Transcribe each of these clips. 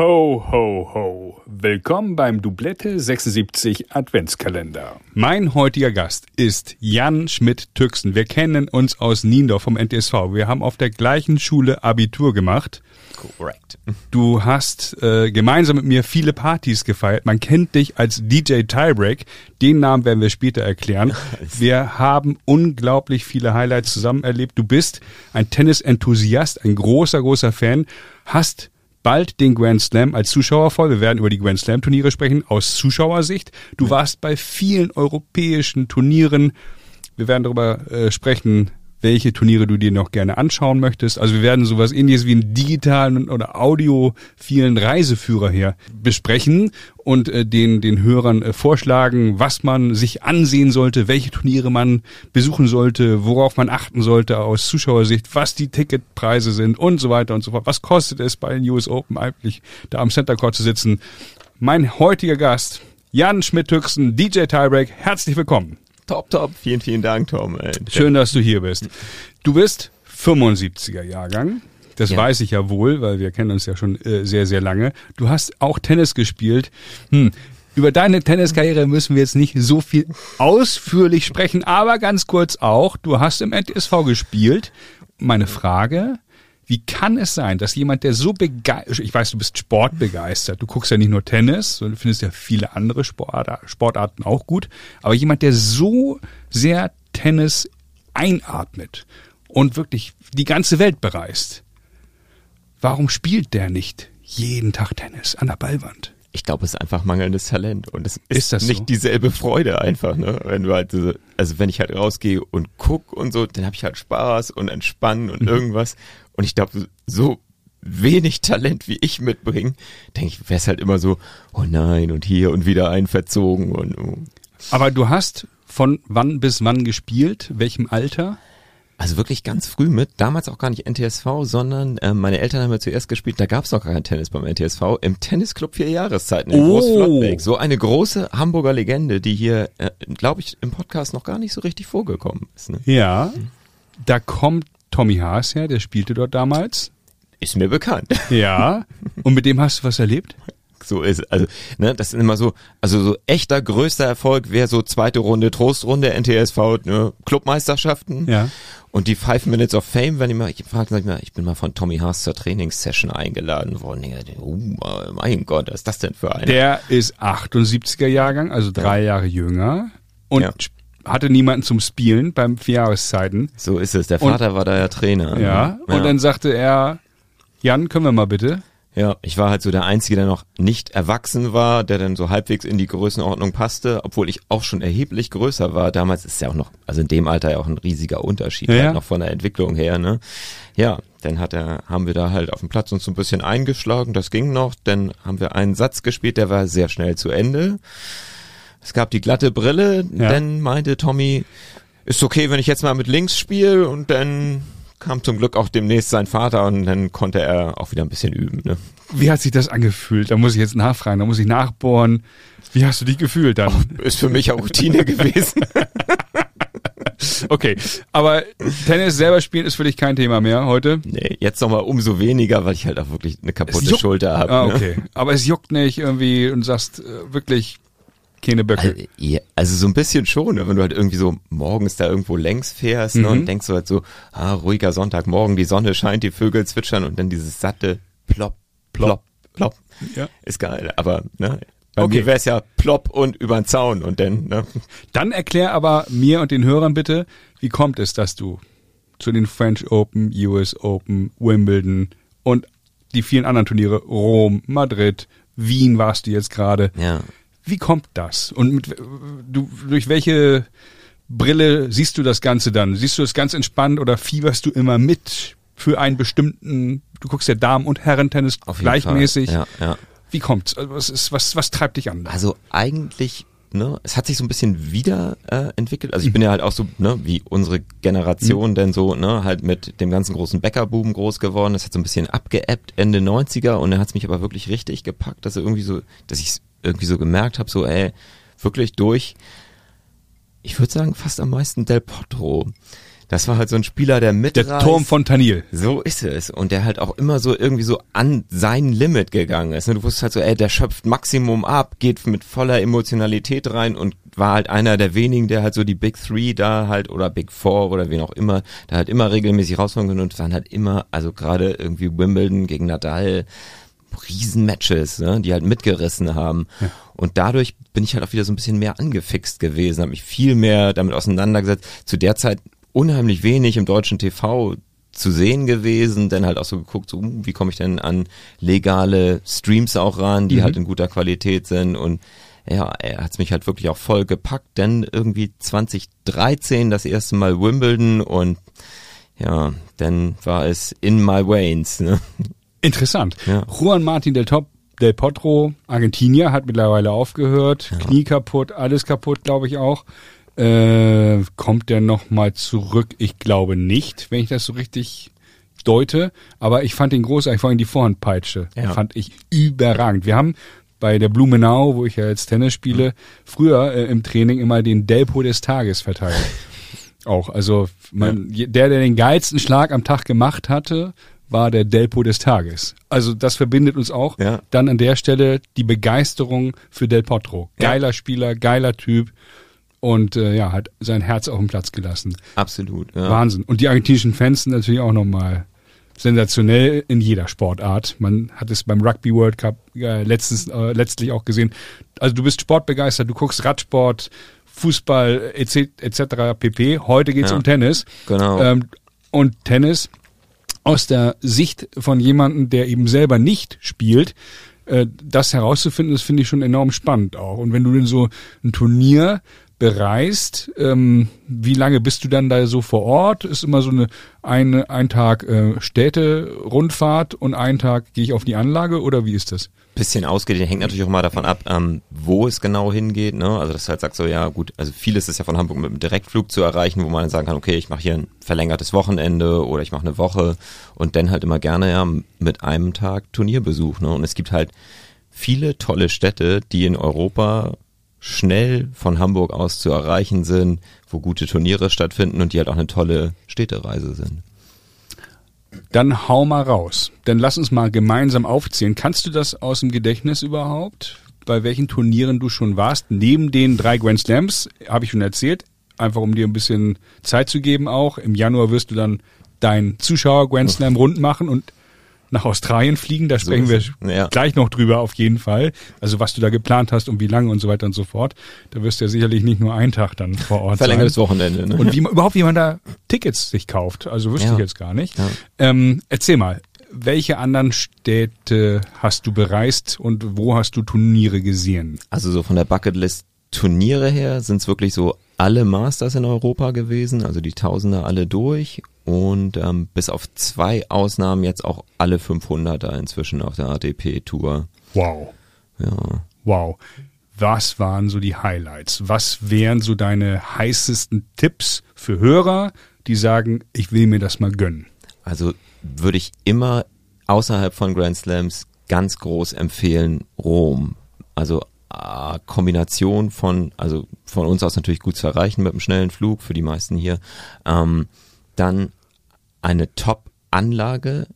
Ho, ho, ho. Willkommen beim Doublette 76 Adventskalender. Mein heutiger Gast ist Jan Schmidt-Türksen. Wir kennen uns aus Niendorf vom NTSV. Wir haben auf der gleichen Schule Abitur gemacht. Correct. Du hast äh, gemeinsam mit mir viele Partys gefeiert. Man kennt dich als DJ Tiebreak. Den Namen werden wir später erklären. Wir haben unglaublich viele Highlights zusammen erlebt. Du bist ein Tennis-Enthusiast, ein großer, großer Fan, hast bald den Grand Slam als Zuschauer voll. Wir werden über die Grand Slam Turniere sprechen aus Zuschauersicht. Du warst bei vielen europäischen Turnieren. Wir werden darüber äh, sprechen, welche Turniere du dir noch gerne anschauen möchtest. Also wir werden sowas ähnliches wie einen digitalen oder audiophilen Reiseführer hier besprechen und äh, den, den Hörern äh, vorschlagen, was man sich ansehen sollte, welche Turniere man besuchen sollte, worauf man achten sollte aus Zuschauersicht, was die Ticketpreise sind und so weiter und so fort. Was kostet es bei den US Open eigentlich da am Center Court zu sitzen? Mein heutiger Gast, Jan Schmidt-Hüchsen, DJ Tiebreak, herzlich willkommen. Top, top. Vielen, vielen Dank, Tom. Ey. Schön, dass du hier bist. Du bist 75er Jahrgang. Das Ja. weiß ich ja wohl, weil wir kennen uns ja schon äh, sehr, sehr lange. Du hast auch Tennis gespielt. Hm. Über deine Tenniskarriere müssen wir jetzt nicht so viel ausführlich sprechen, aber ganz kurz auch. Du hast im NTSV gespielt. Meine Frage, wie kann es sein, dass jemand, der so begeistert, ich weiß, du bist sportbegeistert, du guckst ja nicht nur Tennis, sondern du findest ja viele andere Sportar- Sportarten auch gut, aber jemand, der so sehr Tennis einatmet und wirklich die ganze Welt bereist, warum spielt der nicht jeden Tag Tennis an der Ballwand? Ich glaube, es ist einfach mangelndes Talent und es ist, Ist das nicht so? dieselbe Freude einfach, ne? Wenn du halt so, also wenn ich halt rausgehe und guck und so, dann habe ich halt Spaß und Entspannen Mhm. und irgendwas und ich glaube, so wenig Talent wie ich mitbringe, denke ich, wäre es halt immer so, oh nein und hier und wieder ein verzogen und oh. Aber du hast von wann bis wann gespielt? Welchem Alter? Also wirklich ganz früh mit, damals auch gar nicht NTSV, sondern äh, meine Eltern haben ja zuerst gespielt, da gab es noch gar kein Tennis beim NTSV, im Tennisclub vier Jahreszeiten in Oh. Großflottbeck. So eine große Hamburger Legende, die hier, äh, glaube ich, im Podcast noch gar nicht so richtig vorgekommen ist. Ne? Ja. Da kommt Tommy Haas her, der spielte dort damals. Ist mir bekannt. Ja. Und mit dem hast du was erlebt? So ist es. Also, ne, das sind immer so, also so echter größter Erfolg wäre so zweite Runde, Trostrunde, NTSV, ne, Clubmeisterschaften. Ja. Und die Five Minutes of Fame, wenn ich mal, ich frage, sag ich mal, ich bin mal von Tommy Haas zur Trainingssession eingeladen worden. Oh, mein Gott, was ist das denn für eine? Der ist 78er Jahrgang, also drei Jahre jünger und Ja. Hatte niemanden zum Spielen beim Vierjahreszeiten. so ist es. Der Und- Vater war da ja Trainer. ne? Ja. Und ja. dann sagte er, Jan, können wir mal bitte? ja, ich war halt so der Einzige, der noch nicht erwachsen war, der dann so halbwegs in die Größenordnung passte, obwohl ich auch schon erheblich größer war. Damals ist ja auch noch, also in dem Alter ja auch ein riesiger Unterschied, Ja, halt ja. noch von der Entwicklung her, ne? Ja, dann hat er, haben wir da halt auf dem Platz uns so ein bisschen eingeschlagen, das ging noch, dann haben wir einen Satz gespielt, der war sehr schnell zu Ende. Es gab die glatte Brille, Ja. dann meinte Tommy, ist okay, wenn ich jetzt mal mit links spiele und dann kam zum Glück auch demnächst sein Vater und dann konnte er auch wieder ein bisschen üben. Ne? Wie hat sich das angefühlt? Da muss ich jetzt nachfragen, da muss ich nachbohren. Wie hast du dich gefühlt dann? Ist für mich auch Routine gewesen. Okay, aber Tennis selber spielen ist für dich kein Thema mehr heute. Nee, jetzt nochmal umso weniger, weil ich halt auch wirklich eine kaputte. Schulter habe. Ah, ne? okay. Aber es juckt nicht irgendwie und sagst äh, wirklich keine Böcke. Also, ja, also so ein bisschen schon, ne, wenn du halt irgendwie so morgens da irgendwo längs fährst ne, Mhm. und denkst so halt so, ah, ruhiger Sonntagmorgen, die Sonne scheint, die Vögel zwitschern und dann dieses satte plopp, plopp, plopp. Ja. Ist geil, aber ne, bei Okay. mir wär's ja plopp und übern Zaun und dann, ne, Dann erklär aber mir und den Hörern bitte, wie kommt es, dass du zu den French Open, US Open, Wimbledon und die vielen anderen Turniere, Rom, Madrid, Wien warst du jetzt gerade. ja. Wie kommt das? Und mit, du, durch welche Brille siehst du das Ganze dann? Siehst du das ganz entspannt oder fieberst du immer mit für einen bestimmten, du guckst ja Damen- und Herrentennis gleichmäßig. Ja, ja. Wie kommt's? Also was, ist, was, was treibt dich an? Also eigentlich, ne, es hat sich so ein bisschen wieder äh, entwickelt. Also ich bin ja halt auch so, ne, wie unsere Generation denn so, ne, halt mit dem ganzen großen Bäckerbuben groß geworden. Das hat so ein bisschen abgeebbt Ende 90er und dann hat's mich aber wirklich richtig gepackt, dass er irgendwie so, dass ich irgendwie so gemerkt habe, so, ey, wirklich durch, ich würde sagen, fast am meisten Del Potro. Das war halt so ein Spieler, der mitreißt. Der Turm von Tanil. So ist es. Und der halt auch immer so irgendwie so an sein Limit gegangen ist. Ne? Du wusstest halt so, ey, der schöpft Maximum ab, geht mit voller Emotionalität rein und war halt einer der wenigen, der halt so die Big Three da halt oder Big Four oder wen auch immer, da halt immer regelmäßig rausfahren können und waren halt immer, also gerade irgendwie Wimbledon gegen Nadal, Riesenmatches, ne, die halt mitgerissen haben. Ja. Und dadurch bin ich halt auch wieder so ein bisschen mehr angefixt gewesen, habe mich viel mehr damit auseinandergesetzt. Zu der Zeit unheimlich wenig im deutschen TV zu sehen gewesen, denn halt auch so geguckt, so, uh, wie komme ich denn an legale Streams auch ran, die mhm. halt in guter Qualität sind und ja, er hat's mich halt wirklich auch voll gepackt, denn irgendwie 2013 das erste Mal Wimbledon und ja, dann war es in my veins. Ne? Interessant. Ja. Juan Martin del Top Del Potro, Argentinier, hat mittlerweile aufgehört, ja. Knie kaputt, alles kaputt, glaube ich auch. Äh, kommt der nochmal zurück? Ich glaube nicht, wenn ich das so richtig deute. Aber ich fand ihn großartig, vor allem die Vorhandpeitsche. Ja. Fand ich überragend. Wir haben bei der Blumenau, wo ich ja jetzt Tennis spiele, mhm. früher äh, im Training immer den Delpo des Tages verteilt. Auch, also man, ja. der, der den geilsten Schlag am Tag gemacht hatte, war der Delpo des Tages. Also das verbindet uns auch. Ja. Dann an der Stelle die Begeisterung für Del Potro. Geiler ja. Spieler, geiler Typ und äh, ja, hat sein Herz auf den Platz gelassen. Absolut. Ja. Wahnsinn. Und die argentinischen Fans sind natürlich auch nochmal sensationell in jeder Sportart. Man hat es beim Rugby World Cup äh, letztens äh, letztlich auch gesehen. Also du bist sportbegeistert, du guckst Radsport, Fußball etc. Et pp. Heute geht's ja, um Tennis. Genau. Ähm, und Tennis aus der Sicht von jemandem, der eben selber nicht spielt, äh, das herauszufinden, das finde ich schon enorm spannend auch. Und wenn du denn so ein Turnier bereist, ähm, wie lange bist du dann da so vor Ort? Ist immer so eine, eine ein Tag äh, Städte-Rundfahrt und ein Tag gehe ich auf die Anlage oder wie ist das? bisschen ausgedehnt, hängt natürlich auch mal davon ab, ähm, wo es genau hingeht. Ne? Also das halt sagt so, ja gut, also vieles ist ja von Hamburg mit einem Direktflug zu erreichen, wo man dann sagen kann, okay, ich mache hier ein verlängertes Wochenende oder ich mache eine Woche und dann halt immer gerne ja mit einem Tag Turnierbesuch. Ne? Und es gibt halt viele tolle Städte, die in Europa schnell von Hamburg aus zu erreichen sind, wo gute Turniere stattfinden und die halt auch eine tolle Städtereise sind. Dann hau mal raus. Dann lass uns mal gemeinsam aufzählen. Kannst du das aus dem Gedächtnis überhaupt? Bei welchen Turnieren du schon warst? Neben den drei Grand Slams, habe ich schon erzählt, einfach um dir ein bisschen Zeit zu geben auch. Im Januar wirst du dann dein Zuschauer Grand Slam rund machen und nach Australien fliegen. Da sprechen so wir ja. gleich noch drüber auf jeden Fall. Also was du da geplant hast und wie lange und so weiter und so fort. Da wirst du ja sicherlich nicht nur einen Tag dann vor Ort Verlängertes sein. Wochenende. Ne? Und wie überhaupt wie man da Tickets sich kauft. Also wüsste ja. ich jetzt gar nicht. Ja. Ähm, erzähl mal, welche anderen Städte hast du bereist und wo hast du Turniere gesehen? Also so von der Bucketlist Turniere her sind es wirklich so alle Masters in Europa gewesen, also die Tausender alle durch und ähm, bis auf zwei Ausnahmen jetzt auch alle 500er inzwischen auf der ATP Tour. Wow. Ja. Wow. Was waren so die Highlights? Was wären so deine heißesten Tipps für Hörer, die sagen, ich will mir das mal gönnen? Also würde ich immer außerhalb von Grand Slams ganz groß empfehlen Rom. Also Kombination von, also von uns aus natürlich gut zu erreichen mit einem schnellen Flug für die meisten hier. Ähm, dann eine Top-Anlage,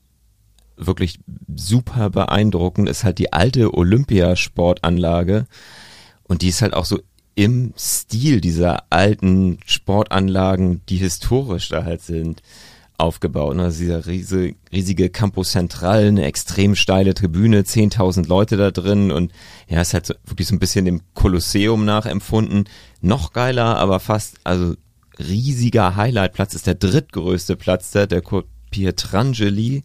wirklich super beeindruckend, ist halt die alte Olympiasportanlage und die ist halt auch so im Stil dieser alten Sportanlagen, die historisch da halt sind, aufgebaut. Also dieser riesige, riesige Campus Central, eine extrem steile Tribüne, 10.000 Leute da drin und ja, ist halt so, wirklich so ein bisschen dem Kolosseum nachempfunden. Noch geiler, aber fast, also riesiger Highlightplatz ist der drittgrößte Platz da, der Pietrangeli,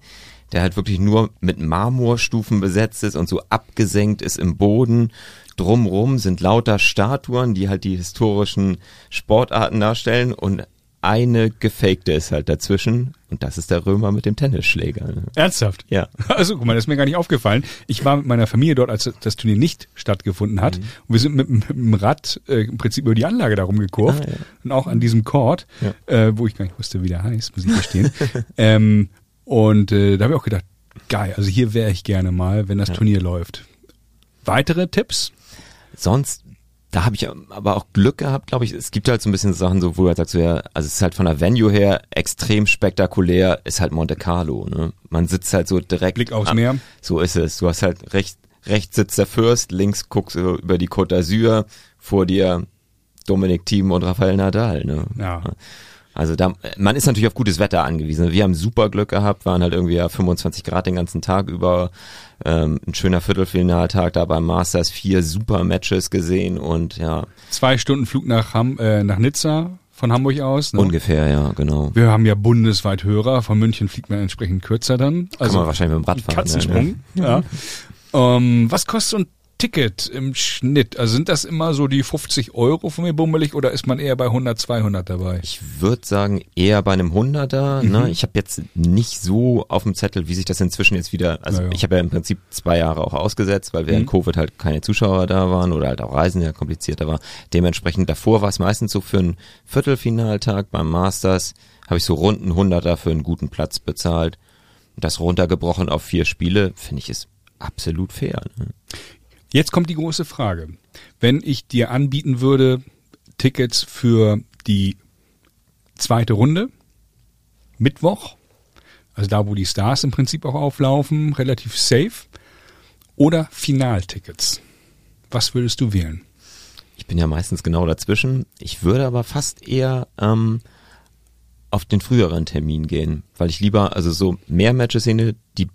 der halt wirklich nur mit Marmorstufen besetzt ist und so abgesenkt ist im Boden. Drumrum sind lauter Statuen, die halt die historischen Sportarten darstellen und eine gefakte ist halt dazwischen und das ist der Römer mit dem Tennisschläger. Ernsthaft? Ja. Also guck mal, das ist mir gar nicht aufgefallen. Ich war mit meiner Familie dort, als das Turnier nicht stattgefunden hat mhm. und wir sind mit, mit dem Rad äh, im Prinzip über die Anlage darum gekurvt ah, ja. und auch an diesem Court, ja. äh, wo ich gar nicht wusste, wie der heißt, muss ich verstehen. ähm, und äh, da habe ich auch gedacht, geil, also hier wäre ich gerne mal, wenn das ja. Turnier läuft. Weitere Tipps? Sonst da habe ich aber auch Glück gehabt, glaube ich. Es gibt halt so ein bisschen Sachen, so wo du halt sagst, so, ja, also es ist halt von der Venue her extrem spektakulär, ist halt Monte Carlo. Ne? Man sitzt halt so direkt. Blick aufs Meer. So ist es. Du hast halt rechts, rechts sitzt der Fürst, links guckst du über die Côte d'Azur, vor dir Dominik Thiem und Rafael Nadal. Ne? Ja. Also da, man ist natürlich auf gutes Wetter angewiesen. Wir haben super Glück gehabt, waren halt irgendwie ja 25 Grad den ganzen Tag über. Ähm, ein schöner Viertelfinaltag da beim Masters, vier super Matches gesehen und ja. Zwei Stunden Flug nach, Ham äh, nach Nizza von Hamburg aus. Ne? Ungefähr, ja, genau. Wir haben ja bundesweit Hörer. Von München fliegt man entsprechend kürzer dann. Also Kann man wahrscheinlich mit dem Rad fahren. Katzensprung, ja. Ne? ja. Um, was kostet so ein Ticket im Schnitt? Also sind das immer so die 50 Euro von mir bummelig oder ist man eher bei 100, 200 dabei? Ich würde sagen eher bei einem 100er. Mhm. Ne? Ich habe jetzt nicht so auf dem Zettel, wie sich das inzwischen jetzt wieder, also naja. ich habe ja im Prinzip zwei Jahre auch ausgesetzt, weil während mhm. Covid halt keine Zuschauer da waren oder halt auch Reisen ja komplizierter war. Dementsprechend davor war es meistens so für einen Viertelfinaltag beim Masters, habe ich so rund einen 100er für einen guten Platz bezahlt. Das runtergebrochen auf vier Spiele, finde ich ist absolut fair. Ne? Jetzt kommt die große Frage. Wenn ich dir anbieten würde, Tickets für die zweite Runde, Mittwoch, also da, wo die Stars im Prinzip auch auflaufen, relativ safe, oder Finaltickets. Was würdest du wählen? Ich bin ja meistens genau dazwischen. Ich würde aber fast eher ähm, auf den früheren Termin gehen, weil ich lieber also so mehr Matches sehe, die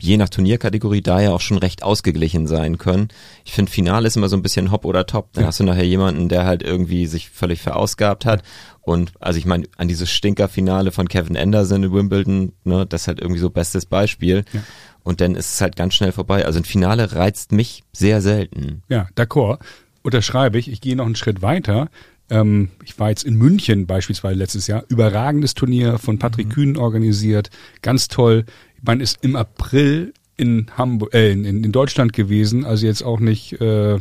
je nach Turnierkategorie da ja auch schon recht ausgeglichen sein können. Ich finde, Finale ist immer so ein bisschen Hop oder Top. Dann ja. hast du nachher jemanden, der halt irgendwie sich völlig verausgabt hat. Und also ich meine, an dieses Stinkerfinale von Kevin Anderson in Wimbledon, ne, das ist halt irgendwie so bestes Beispiel. Ja. Und dann ist es halt ganz schnell vorbei. Also ein Finale reizt mich sehr selten. Ja, d'accord. Unterschreibe ich. Ich gehe noch einen Schritt weiter. Ähm, ich war jetzt in München beispielsweise letztes Jahr. Überragendes Turnier von Patrick mhm. Kühn organisiert. Ganz toll man ist im April in Hamburg, äh, in, in Deutschland gewesen, also jetzt auch nicht äh,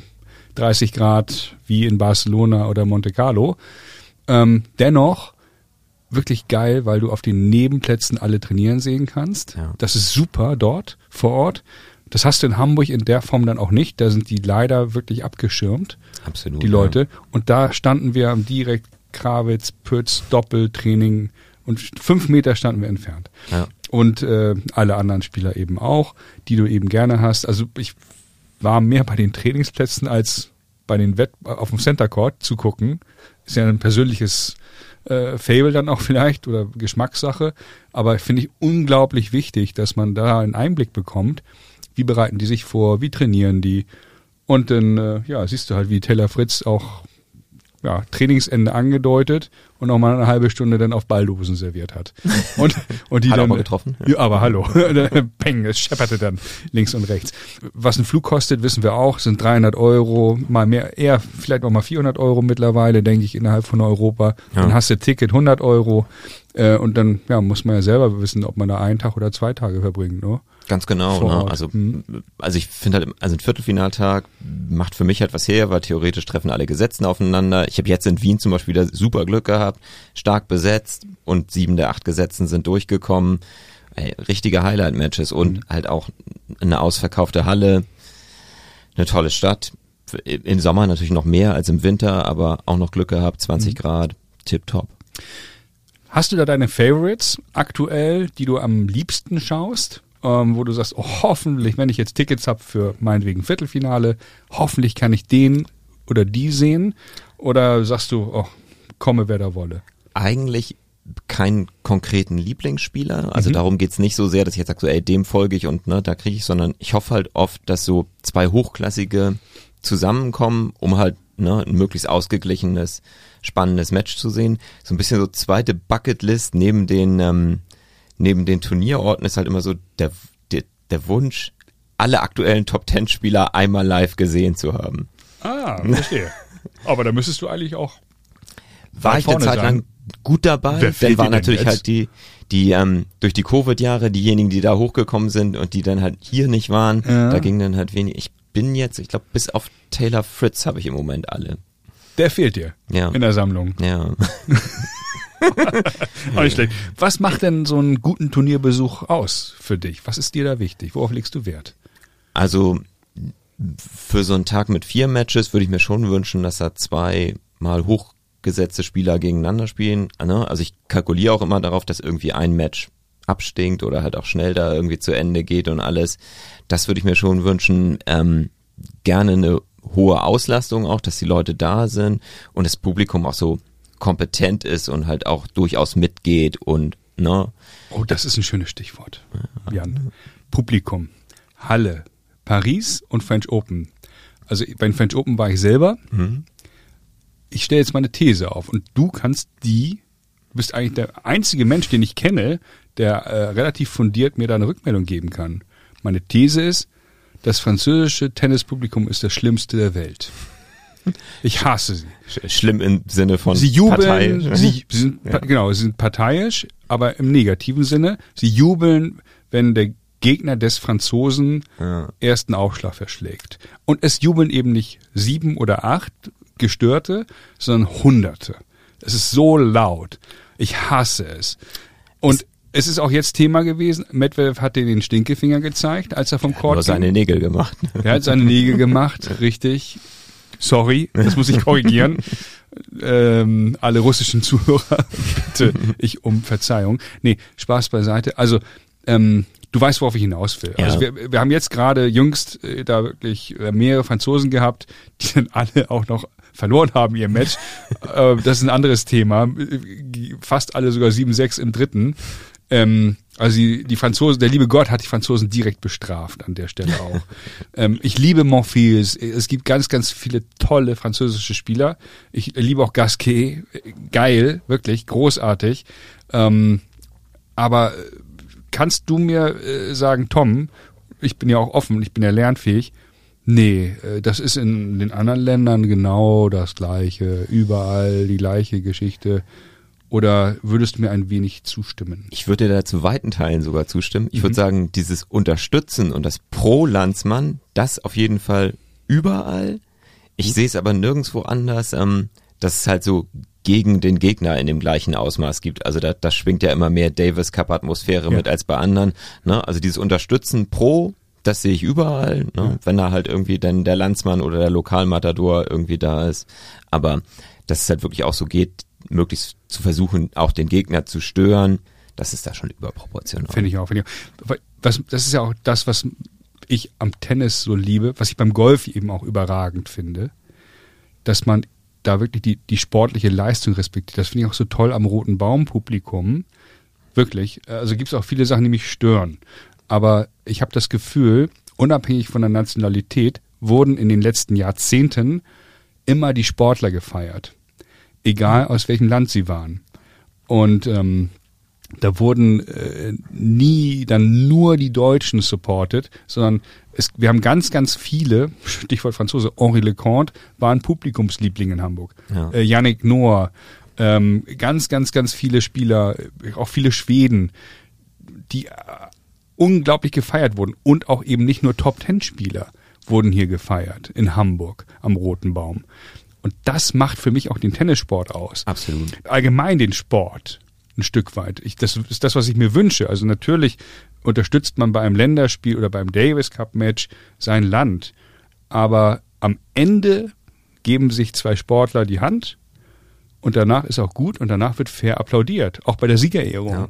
30 Grad wie in Barcelona oder Monte Carlo. Ähm, dennoch wirklich geil, weil du auf den Nebenplätzen alle trainieren sehen kannst. Ja. Das ist super dort vor Ort. Das hast du in Hamburg in der Form dann auch nicht. Da sind die leider wirklich abgeschirmt. Absolut. Die Leute. Ja. Und da standen wir direkt Krawitz, Pütz, Doppeltraining und fünf Meter standen wir entfernt. Ja und äh, alle anderen Spieler eben auch, die du eben gerne hast. Also ich war mehr bei den Trainingsplätzen als bei den Wett auf dem Center Court zu gucken. Ist ja ein persönliches äh, Fable dann auch vielleicht oder Geschmackssache. Aber finde ich unglaublich wichtig, dass man da einen Einblick bekommt. Wie bereiten die sich vor? Wie trainieren die? Und dann, äh, ja, siehst du halt, wie Taylor Fritz auch ja, Trainingsende angedeutet und noch mal eine halbe Stunde dann auf Balldosen serviert hat. Und, und die hat dann, mal getroffen. Ja, aber hallo. Peng, es schepperte dann links und rechts. Was ein Flug kostet, wissen wir auch, sind 300 Euro, mal mehr, eher vielleicht noch mal 400 Euro mittlerweile, denke ich, innerhalb von Europa. Ja. Dann hast du Ticket 100 Euro äh, und dann ja, muss man ja selber wissen, ob man da einen Tag oder zwei Tage verbringt. Ne? Ganz genau. Ne? Also, mhm. also ich finde halt, also ein Viertelfinaltag macht für mich halt was her, weil theoretisch treffen alle Gesetzen aufeinander. Ich habe jetzt in Wien zum Beispiel wieder super Glück gehabt, stark besetzt und sieben der acht Gesetzen sind durchgekommen. Ey, richtige Highlight-Matches und mhm. halt auch eine ausverkaufte Halle, eine tolle Stadt. Im Sommer natürlich noch mehr als im Winter, aber auch noch Glück gehabt, 20 mhm. Grad, tipptopp. Hast du da deine Favorites aktuell, die du am liebsten schaust? Ähm, wo du sagst, oh, hoffentlich, wenn ich jetzt Tickets habe für meinetwegen Viertelfinale, hoffentlich kann ich den oder die sehen? Oder sagst du, oh, komme wer da wolle? Eigentlich keinen konkreten Lieblingsspieler. Also mhm. darum geht's nicht so sehr, dass ich jetzt sage, so, ey, dem folge ich und ne, da kriege ich, sondern ich hoffe halt oft, dass so zwei hochklassige zusammenkommen, um halt ne, ein möglichst ausgeglichenes, spannendes Match zu sehen. So ein bisschen so zweite Bucketlist neben den ähm, neben den Turnierorten ist halt immer so der, der, der Wunsch, alle aktuellen Top Ten Spieler einmal live gesehen zu haben. Ah, verstehe. Aber da müsstest du eigentlich auch. War ich eine Zeit sein. lang gut dabei. Dann war natürlich halt die, die ähm, durch die Covid-Jahre diejenigen, die da hochgekommen sind und die dann halt hier nicht waren. Ja. Da ging dann halt wenig. Ich bin jetzt, ich glaube, bis auf Taylor Fritz habe ich im Moment alle. Der fehlt dir ja. in der Sammlung. Ja. Auch nicht schlecht. Was macht denn so einen guten Turnierbesuch aus für dich? Was ist dir da wichtig? Worauf legst du Wert? Also für so einen Tag mit vier Matches würde ich mir schon wünschen, dass da zwei mal hochgesetzte Spieler gegeneinander spielen. Ne? Also ich kalkuliere auch immer darauf, dass irgendwie ein Match abstinkt oder halt auch schnell da irgendwie zu Ende geht und alles. Das würde ich mir schon wünschen. Ähm, gerne eine hohe Auslastung auch, dass die Leute da sind und das Publikum auch so kompetent ist und halt auch durchaus mitgeht und ne. Oh, das ist ein schönes Stichwort, Jan. Publikum, Halle, Paris und French Open. Also beim French Open war ich selber. Mhm. Ich stelle jetzt mal eine These auf und du kannst die, du bist eigentlich der einzige Mensch, den ich kenne, der äh, relativ fundiert mir da eine Rückmeldung geben kann. Meine These ist, das französische Tennispublikum ist das Schlimmste der Welt. Ich hasse sie. Schlimm im Sinne von sie jubeln, sie sind ja. genau, sie sind parteiisch, aber im negativen Sinne. Sie jubeln, wenn der Gegner des Franzosen ja. ersten Aufschlag verschlägt. Und es jubeln eben nicht sieben oder acht Gestörte, sondern Hunderte. Es ist so laut. Ich hasse es. Und es ist auch jetzt Thema gewesen. Medvedev hat dir den Stinkefinger gezeigt, als er vom Court Er hat seine Nägel gemacht. Er hat seine Nägel gemacht, richtig. Sorry, das muss ich korrigieren. ähm, alle russischen Zuhörer, bitte ich um Verzeihung. Nee, Spaß beiseite. Also, ähm, du weißt, worauf ich hinaus will. Ja. Also wir, wir haben jetzt gerade jüngst äh, da wirklich äh, mehrere Franzosen gehabt, die dann alle auch noch verloren haben ihr Match. äh, das ist ein anderes Thema. Fast alle sogar 7-6 im dritten. Ähm, also die, die Franzosen, der liebe Gott hat die Franzosen direkt bestraft an der Stelle auch. ähm, ich liebe Monfils. Es gibt ganz, ganz viele tolle französische Spieler. Ich liebe auch Gasquet. Geil, wirklich, großartig. Ähm, aber kannst du mir äh, sagen, Tom, ich bin ja auch offen, ich bin ja lernfähig. Nee, äh, das ist in den anderen Ländern genau das gleiche, überall die gleiche Geschichte. Oder würdest du mir ein wenig zustimmen? Ich würde da zu weiten Teilen sogar zustimmen. Ich mhm. würde sagen, dieses Unterstützen und das Pro-Landsmann, das auf jeden Fall überall. Ich mhm. sehe es aber nirgendwo anders, ähm, dass es halt so gegen den Gegner in dem gleichen Ausmaß gibt. Also da, da schwingt ja immer mehr Davis Cup Atmosphäre ja. mit als bei anderen. Ne? Also dieses Unterstützen pro, das sehe ich überall, ne? Ja. wenn da halt irgendwie dann der Landsmann oder der Lokalmatador irgendwie da ist. Aber dass es halt wirklich auch so geht, möglichst zu versuchen, auch den Gegner zu stören, das ist da schon überproportional. Finde ich auch. Finde ich auch. Was, das ist ja auch das, was ich am Tennis so liebe, was ich beim Golf eben auch überragend finde, dass man da wirklich die, die sportliche Leistung respektiert. Das finde ich auch so toll am Roten Baum-Publikum. Wirklich. Also gibt es auch viele Sachen, die mich stören. Aber ich habe das Gefühl, unabhängig von der Nationalität, wurden in den letzten Jahrzehnten immer die Sportler gefeiert egal aus welchem Land sie waren. Und ähm, da wurden äh, nie dann nur die Deutschen supported, sondern es, wir haben ganz, ganz viele, Stichwort Franzose, Henri Leconte war ein Publikumsliebling in Hamburg. Ja. Äh, Yannick Noah, ähm, ganz, ganz, ganz viele Spieler, auch viele Schweden, die äh, unglaublich gefeiert wurden und auch eben nicht nur Top-Ten-Spieler wurden hier gefeiert in Hamburg am Roten Baum. Und das macht für mich auch den Tennissport aus. Absolut. Allgemein den Sport ein Stück weit. Ich, das ist das, was ich mir wünsche. Also natürlich unterstützt man bei einem Länderspiel oder beim Davis Cup Match sein Land. Aber am Ende geben sich zwei Sportler die Hand und danach ist auch gut und danach wird fair applaudiert. Auch bei der Siegerehrung. Ja.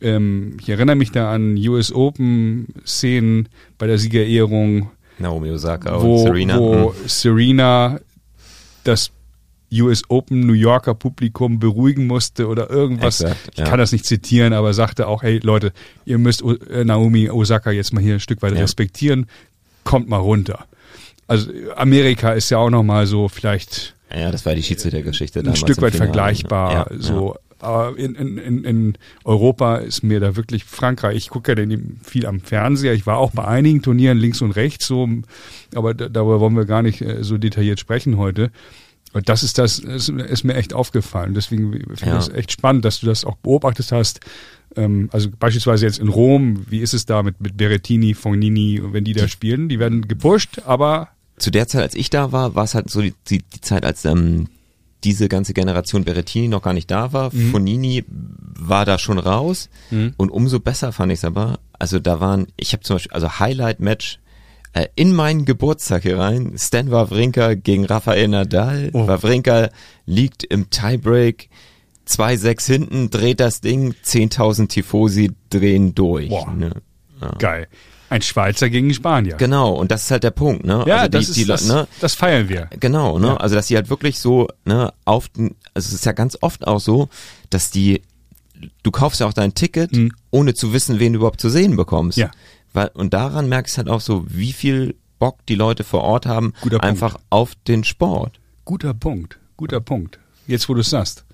Ähm, ich erinnere mich da an US Open Szenen bei der Siegerehrung. Naomi Osaka wo, und Serena. Wo hm. Serena das US Open New Yorker Publikum beruhigen musste oder irgendwas. Exakt, ja. Ich kann das nicht zitieren, aber sagte auch, hey Leute, ihr müsst äh, Naomi Osaka jetzt mal hier ein Stück weit ja. respektieren. Kommt mal runter. Also Amerika ist ja auch noch mal so vielleicht ja, das war die Schiedsrichtergeschichte ein Stück weit vergleichbar. Ja, so aber in, in, in Europa ist mir da wirklich Frankreich. Ich gucke ja denn viel am Fernseher. Ich war auch bei einigen Turnieren links und rechts so, aber darüber wollen wir gar nicht äh, so detailliert sprechen heute. Und das ist das, ist, ist mir echt aufgefallen. Deswegen finde ich es echt spannend, dass du das auch beobachtet hast. Ähm, also beispielsweise jetzt in Rom, wie ist es da mit, mit Berettini, Fognini, wenn die da spielen? Die werden gepusht, aber zu der Zeit, als ich da war, war es halt so die, die, die Zeit, als ähm, diese ganze Generation Berettini noch gar nicht da war. Mhm. Fonini war da schon raus mhm. und umso besser fand ich es aber. Also da waren, ich habe zum Beispiel, also Highlight-Match äh, in meinen Geburtstag hier rein. Stan Wawrinka gegen Rafael Nadal. Oh. Wawrinka liegt im Tiebreak 2-6 hinten, dreht das Ding, 10.000 Tifosi drehen durch. Ne? Ja. Geil. Ein Schweizer gegen Spanier. Genau, und das ist halt der Punkt, ne? Ja, also die, das, ist, die, das, ne? das feiern wir. Genau, ne? Ja. Also dass die halt wirklich so, ne, auf den, also es ist ja ganz oft auch so, dass die, du kaufst ja auch dein Ticket, Mhm. ohne zu wissen, wen du überhaupt zu sehen bekommst. Ja. Weil, und daran merkst du halt auch so, wie viel Bock die Leute vor Ort haben, einfach auf den Sport. Guter Punkt, guter Punkt. Jetzt, wo du es sagst.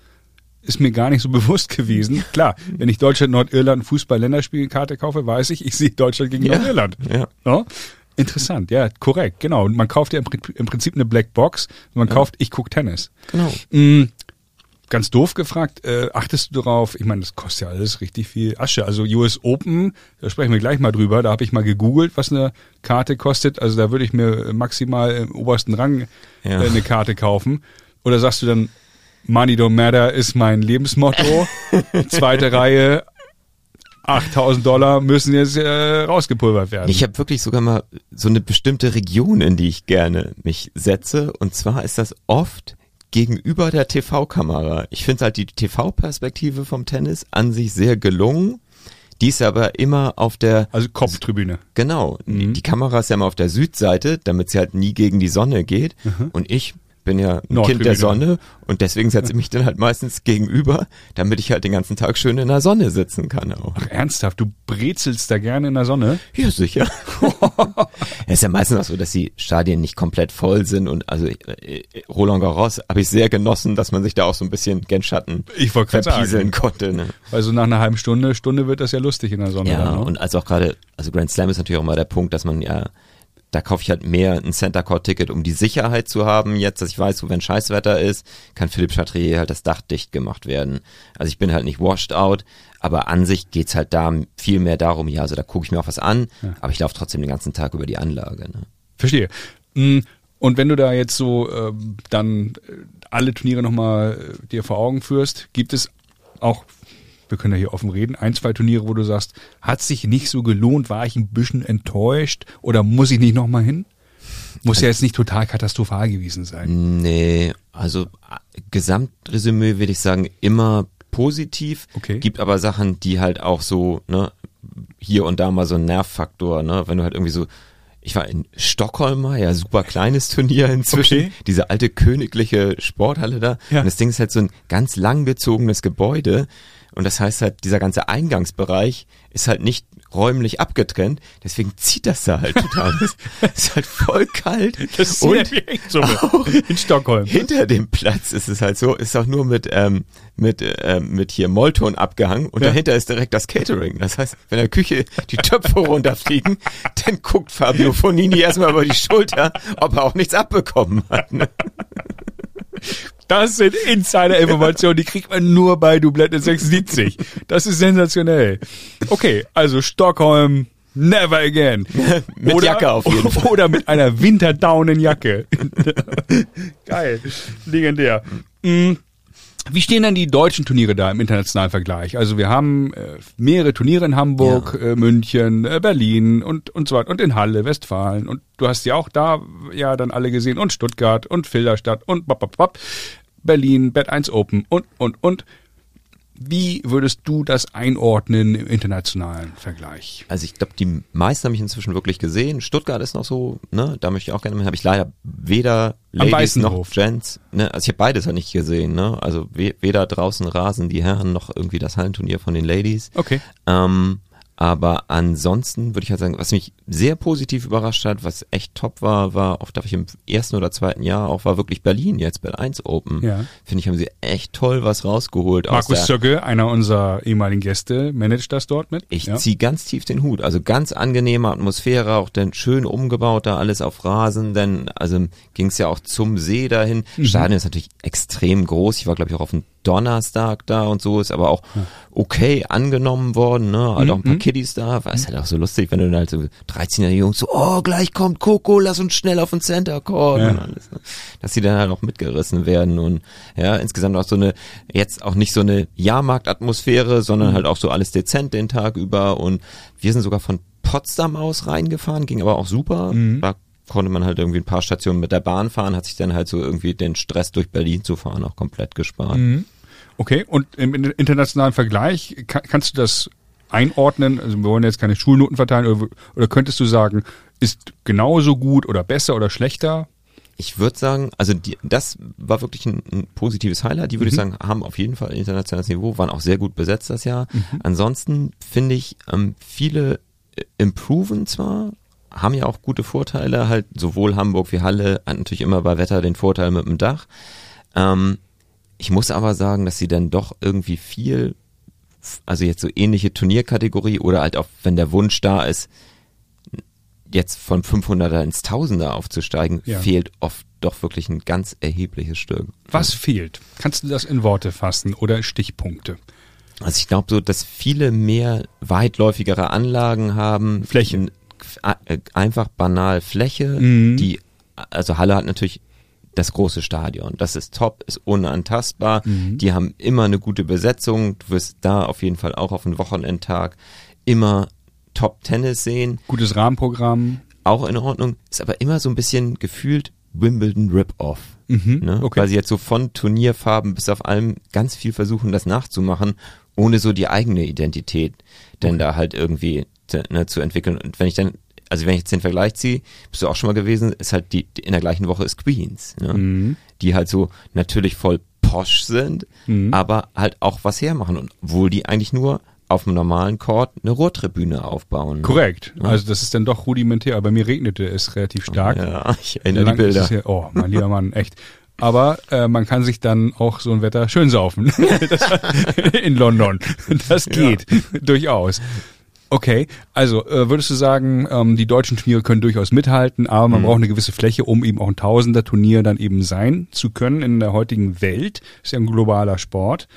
Ist mir gar nicht so bewusst gewesen. Klar, wenn ich Deutschland, Nordirland Fußball-Länderspielkarte kaufe, weiß ich, ich sehe Deutschland gegen Ja, Nordirland. ja. Ja? Interessant, ja, korrekt, genau. Und man kauft ja im, Pri- im Prinzip eine Black Box. Man kauft, ich guck Tennis. Genau. Mm, ganz doof gefragt, äh, achtest du darauf, ich meine, das kostet ja alles richtig viel Asche. Also US Open, da sprechen wir gleich mal drüber, da habe ich mal gegoogelt, was eine Karte kostet. Also da würde ich mir maximal im obersten Rang Ja. äh, eine Karte kaufen. Oder sagst du dann, Money don't matter ist mein Lebensmotto. Zweite Reihe, 8000 Dollar müssen jetzt äh, rausgepulvert werden. Ich habe wirklich sogar mal so eine bestimmte Region, in die ich gerne mich setze. Und zwar ist das oft gegenüber der TV-Kamera. Ich finde halt die TV-Perspektive vom Tennis an sich sehr gelungen. Die ist aber immer auf der, also Kopftribüne. genau, Mhm. die Kamera ist ja immer auf der Südseite, damit sie halt nie gegen die Sonne geht. Und ich bin ja ein Kind der Sonne und deswegen setze ich mich dann halt meistens gegenüber, damit ich halt den ganzen Tag schön in der Sonne sitzen kann auch. Ach, ernsthaft, du brezelst da gerne in der Sonne? Ja, sicher. Es ist ja meistens auch so, dass die Stadien nicht komplett voll sind und also äh, Roland Garros habe ich sehr genossen, dass man sich da auch so ein bisschen gen Schatten Ich verpieseln sagen. konnte. Ne? Weil so nach einer halben Stunde, Stunde wird das ja lustig in der Sonne. Ja, dann, ne? und als auch gerade, also Grand Slam ist natürlich auch mal der Punkt, dass man ja, da kaufe ich halt mehr ein Center Court Ticket, um die Sicherheit zu haben. Jetzt, dass ich weiß, so wenn Scheißwetter ist, kann Philipp Chatrier halt das Dach dicht gemacht werden. Also ich bin halt nicht washed out, aber an sich geht's halt da viel mehr darum, ja, also da gucke ich mir auch was an, aber ich laufe trotzdem den ganzen Tag über die Anlage. Ne? Verstehe. Mm, Und wenn du da jetzt so ähm, dann äh, alle Turniere nochmal äh, dir vor Augen führst, gibt es auch, wir können ja hier offen reden, ein, zwei Turniere, wo du sagst, hat sich nicht so gelohnt, war ich ein bisschen enttäuscht oder muss ich nicht nochmal hin? Muss ja jetzt nicht total katastrophal gewesen sein. Nee, also äh, Gesamtresümee würde ich sagen, immer positiv. Okay. Gibt aber Sachen, die halt auch so, ne, hier und da mal so ein Nervfaktor, ne, wenn du halt irgendwie so, ich war in Stockholm mal, ja, super kleines Turnier inzwischen, Okay. diese alte königliche Sporthalle da. Ja. Und das Ding ist halt so ein ganz langgezogenes Gebäude. Und das heißt halt, dieser ganze Eingangsbereich ist halt nicht räumlich abgetrennt, deswegen zieht das da halt total. Das ist halt voll kalt. Das ist und Hechtssumme auch in Stockholm. hinter dem Platz ist es halt so, ist auch nur mit ähm, mit ähm, mit hier Mollton abgehangen und Ja. dahinter ist direkt das Catering. Das heißt, wenn in der Küche die Töpfe runterfliegen, dann guckt Fabio Fonini erstmal über die Schulter, ob er auch nichts abbekommen hat. Ne? Das sind Insider-Informationen, die kriegt man nur bei Dublette 76. Das ist sensationell. Okay, also Stockholm, never again. Mit Jacke auf jeden Fall. Oder mit einer Winterdaunenjacke. Geil, legendär. Mm, Wie stehen denn die deutschen Turniere da im internationalen Vergleich? Also wir haben äh, mehrere Turniere in Hamburg, äh, München, äh, Berlin und, und so weiter und in Halle, Westfalen und du hast ja auch da ja dann alle gesehen und Stuttgart und Filderstadt und bap, bap, bap, Berlin, Bad 1 Open und, und, und. Wie würdest du das einordnen im internationalen Vergleich? Also ich glaube, die meisten haben mich inzwischen wirklich gesehen. Stuttgart ist noch so, ne, da möchte ich auch gerne, habe ich leider weder Am Ladies noch. Gents, ne, also ich habe beides ja nicht gesehen, ne, also we weder draußen rasen die Herren noch irgendwie das Hallenturnier von den Ladies. Okay. Ähm, aber ansonsten würde ich halt sagen, was mich sehr positiv überrascht hat, was echt top war, war, auch darf ich im ersten oder zweiten Jahr auch, war wirklich Berlin jetzt bei 1 Open. Ja. Finde ich, haben sie echt toll was rausgeholt. aus Markus Zöcke, einer unserer ehemaligen Gäste, managt das dort mit. ich ja. zieh ganz tief den Hut. Also ganz angenehme Atmosphäre, auch dann schön umgebaut, da alles auf Rasen, denn also ging es ja auch zum See dahin. Mhm. Stadion ist natürlich extrem groß. Ich war, glaube ich, auch auf dem Donnerstag da und so, ist aber auch okay angenommen worden, ne? Halt auch ein paar Mhm. Kiddies da. War es halt auch so lustig, wenn du dann halt so 13-jährige Jungs so, oh, gleich kommt Coco, lass uns schnell auf den Center Court Ja. und alles, ne? Dass die dann halt auch mitgerissen werden und ja, insgesamt auch so eine, jetzt auch nicht so eine Jahrmarktatmosphäre, sondern halt auch so alles dezent den Tag über und wir sind sogar von Potsdam aus reingefahren, ging aber auch super. Mhm. Da konnte man halt irgendwie ein paar Stationen mit der Bahn fahren, hat sich dann halt so irgendwie den Stress durch Berlin zu fahren auch komplett gespart. Mhm. Okay, und im internationalen Vergleich, kann, kannst du das einordnen? Also wir wollen jetzt keine Schulnoten verteilen, oder, oder könntest du sagen, ist genauso gut oder besser oder schlechter? Ich würde sagen, also die, das war wirklich ein, ein positives Highlight. Die würde Mhm. ich sagen, haben auf jeden Fall internationales Niveau, waren auch sehr gut besetzt das Jahr. Mhm. Ansonsten finde ich, ähm, viele äh, improven zwar, haben ja auch gute Vorteile, halt sowohl Hamburg wie Halle hat natürlich immer bei Wetter den Vorteil mit dem Dach. Ähm, ich muss aber sagen, dass sie dann doch irgendwie viel, also jetzt so ähnliche Turnierkategorie oder halt auch, wenn der Wunsch da ist, jetzt von 500er ins Tausender aufzusteigen, Ja. fehlt oft doch wirklich ein ganz erhebliches Stück. Was fehlt? Kannst du das in Worte fassen oder Stichpunkte? Also ich glaube so, dass viele mehr weitläufigere Anlagen haben. Fläche. N- äh, Einfach banal Fläche. Mhm. Die, also Halle hat natürlich das große Stadion. Das ist top, ist unantastbar. Mhm. Die haben immer eine gute Besetzung. Du wirst da auf jeden Fall auch auf einen Wochenendtag immer Top Tennis sehen. Gutes Rahmenprogramm. Auch in Ordnung. Ist aber immer so ein bisschen gefühlt Wimbledon Rip-Off. Mhm, Ne? okay. Weil sie jetzt so von Turnierfarben bis auf allem ganz viel versuchen, das nachzumachen, ohne so die eigene Identität denn da halt irgendwie ne, zu entwickeln. Und wenn ich dann, also wenn ich jetzt den Vergleich ziehe, bist du auch schon mal gewesen, ist halt die, in der gleichen Woche ist Queens, ne? Mhm. die halt so natürlich voll posch sind, Mhm. aber halt auch was hermachen. Und obwohl die eigentlich nur auf dem normalen Court eine Rohrtribüne aufbauen. Korrekt. Also das ist dann doch rudimentär. Bei mir regnete es relativ stark. Ja, ich erinnere Lang die Bilder. Ja, oh, mein lieber Mann, echt. Aber äh, man kann sich dann auch so ein Wetter schön saufen. das, in London. Das geht durchaus. Okay, also äh, würdest du sagen, ähm, die deutschen Turniere können durchaus mithalten, aber Mhm. man braucht eine gewisse Fläche, um eben auch ein Tausender-Turnier dann eben sein zu können in der heutigen Welt. Ist ja ein globaler Sport.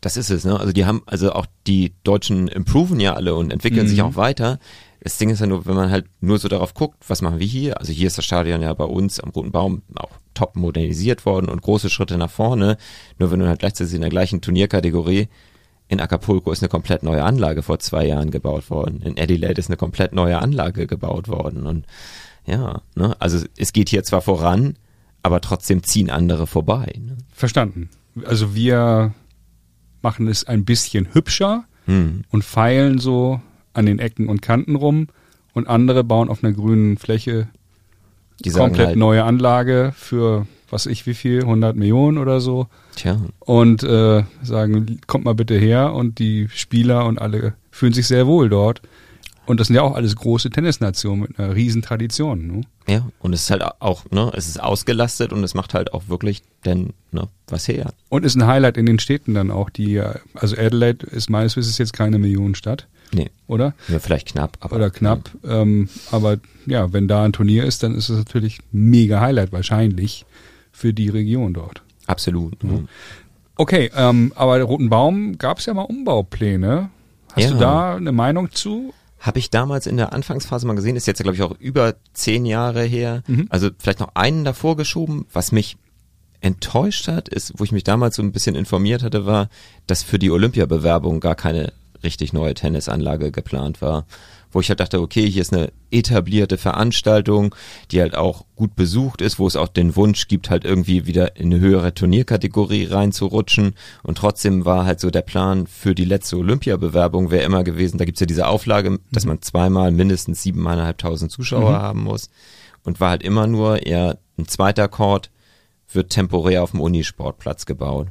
Das ist es, ne? Also die haben, also auch die Deutschen improven ja alle und entwickeln sich auch weiter. Das Ding ist ja nur, wenn man halt nur so darauf guckt, was machen wir hier? Also hier ist das Stadion ja bei uns am Roten Baum auch top modernisiert worden und große Schritte nach vorne. Nur wenn du halt gleichzeitig in der gleichen Turnierkategorie in Acapulco ist eine komplett neue Anlage vor zwei Jahren gebaut worden. In Adelaide ist eine komplett neue Anlage gebaut worden. Und ja, ne? Also es geht hier zwar voran, aber trotzdem ziehen andere vorbei. Ne? Verstanden. Also wir machen es ein bisschen hübscher Hm. und feilen so an den Ecken und Kanten rum und andere bauen auf einer grünen Fläche Die komplett halt, neue Anlage für was ich wie viel 100 Millionen oder so tja, und äh, sagen kommt mal bitte her und die Spieler und alle fühlen sich sehr wohl dort und das sind ja auch alles große Tennisnationen mit einer riesen Tradition. Ne? Ja, und es ist halt auch, ne, es ist ausgelastet und es macht halt auch wirklich denn, ne, was her. Und ist ein Highlight in den Städten dann auch, die, also Adelaide ist meines Wissens jetzt keine Millionenstadt, Nee, oder? ja, vielleicht knapp, aber. Oder knapp. Ähm, aber ja, wenn da ein Turnier ist, dann ist es natürlich mega Highlight wahrscheinlich für die Region dort. Absolut. ne. Okay, ähm, aber der Roten Baum gab es ja mal Umbaupläne. Hast Ja. du da eine Meinung zu? Habe ich damals in der Anfangsphase mal gesehen, ist jetzt glaube ich, auch über zehn Jahre her. Mhm. Also vielleicht noch einen davor geschoben. Was mich enttäuscht hat, ist, wo ich mich damals so ein bisschen informiert hatte, war, dass für die Olympiabewerbung gar keine richtig neue Tennisanlage geplant war. Wo ich halt dachte, okay, hier ist eine etablierte Veranstaltung, die halt auch gut besucht ist, wo es auch den Wunsch gibt, halt irgendwie wieder in eine höhere Turnierkategorie reinzurutschen. Und trotzdem war halt so der Plan für die letzte Olympiabewerbung wäre immer gewesen, da gibt's ja diese Auflage, dass man zweimal mindestens siebeneinhalbtausend Zuschauer haben muss. Und war halt immer nur eher ein zweiter Court wird temporär auf dem Unisportplatz gebaut.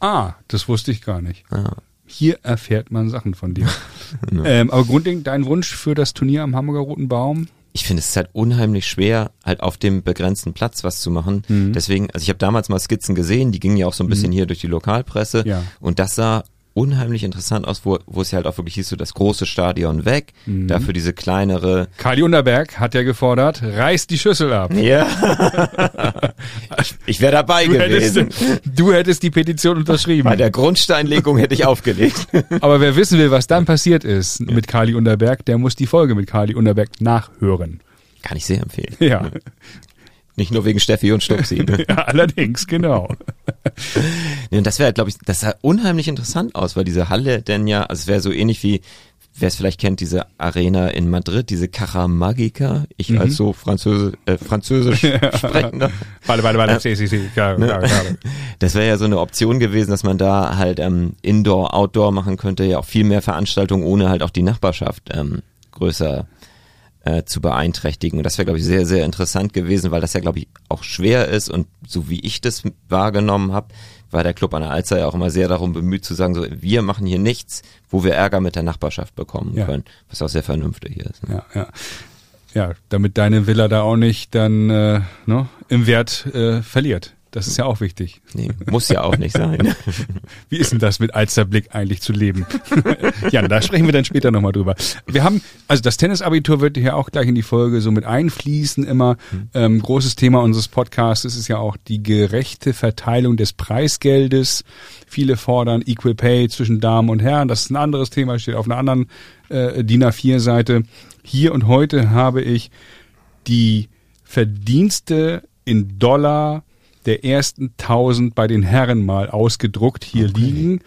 Ah, das wusste ich gar nicht. Ja. Hier erfährt man Sachen von dir. ähm, aber grundlegend dein Wunsch für das Turnier am Hamburger Roten Baum? ich finde es ist halt unheimlich schwer, halt auf dem begrenzten Platz was zu machen. Mhm. Deswegen, also ich habe damals mal Skizzen gesehen, die gingen ja auch so ein bisschen hier durch die Lokalpresse Ja. und das sah unheimlich interessant aus, wo, wo es ja halt auch wirklich hieß, so das große Stadion weg, Mhm. dafür diese kleinere Kali Unterberg hat ja gefordert, reiß die Schüssel ab. Ja. ich, ich wäre dabei Du hättest, gewesen. du hättest die Petition unterschrieben. Bei der Grundsteinlegung hätte ich aufgelegt. Aber wer wissen will, was dann passiert ist mit Kali Unterberg, der muss die Folge mit Kali Unterberg nachhören. Kann ich sehr empfehlen. Ja, Nicht nur wegen Steffi und Stupsi. Ne? ja allerdings, genau. Nee, und das wäre, glaube ich, das sah unheimlich interessant aus, weil diese Halle denn ja, also es wäre so ähnlich wie, wer es vielleicht kennt, diese Arena in Madrid, diese Caja Magica. Ich Mhm. als so Französisch, äh, Französisch sprechender. Warte, warte, warte, Äh, si, si, si, klar, ne? klar, klar. Das wäre ja so eine Option gewesen, dass man da halt ähm, Indoor, Outdoor machen könnte, ja auch viel mehr Veranstaltungen, ohne halt auch die Nachbarschaft ähm, größer äh, zu beeinträchtigen. Und das wäre, glaube ich, sehr, sehr interessant gewesen, weil das ja, glaube ich, auch schwer ist und so wie ich das wahrgenommen habe, war der Club an der Alster ja auch immer sehr darum bemüht zu sagen, so wir machen hier nichts, wo wir Ärger mit der Nachbarschaft bekommen Ja. können, was auch sehr vernünftig ist. Ne? Ja, ja. Ja, damit deine Villa da auch nicht dann äh, ne, im Wert äh, verliert. Das ist ja auch wichtig. Nee, muss ja auch nicht sein. Wie ist denn das mit Alsterblick eigentlich zu leben? ja, da sprechen wir dann später nochmal drüber. Wir haben, also das Tennisabitur wird hier auch gleich in die Folge so mit einfließen immer. Ähm, großes Thema unseres Podcasts ist ja auch die gerechte Verteilung des Preisgeldes. Viele fordern Equal Pay zwischen Damen und Herren. Das ist ein anderes Thema, steht auf einer anderen äh, DIN A4-Seite. Hier und heute habe ich die Verdienste in Dollar der ersten 1000 bei den Herren mal ausgedruckt hier liegen.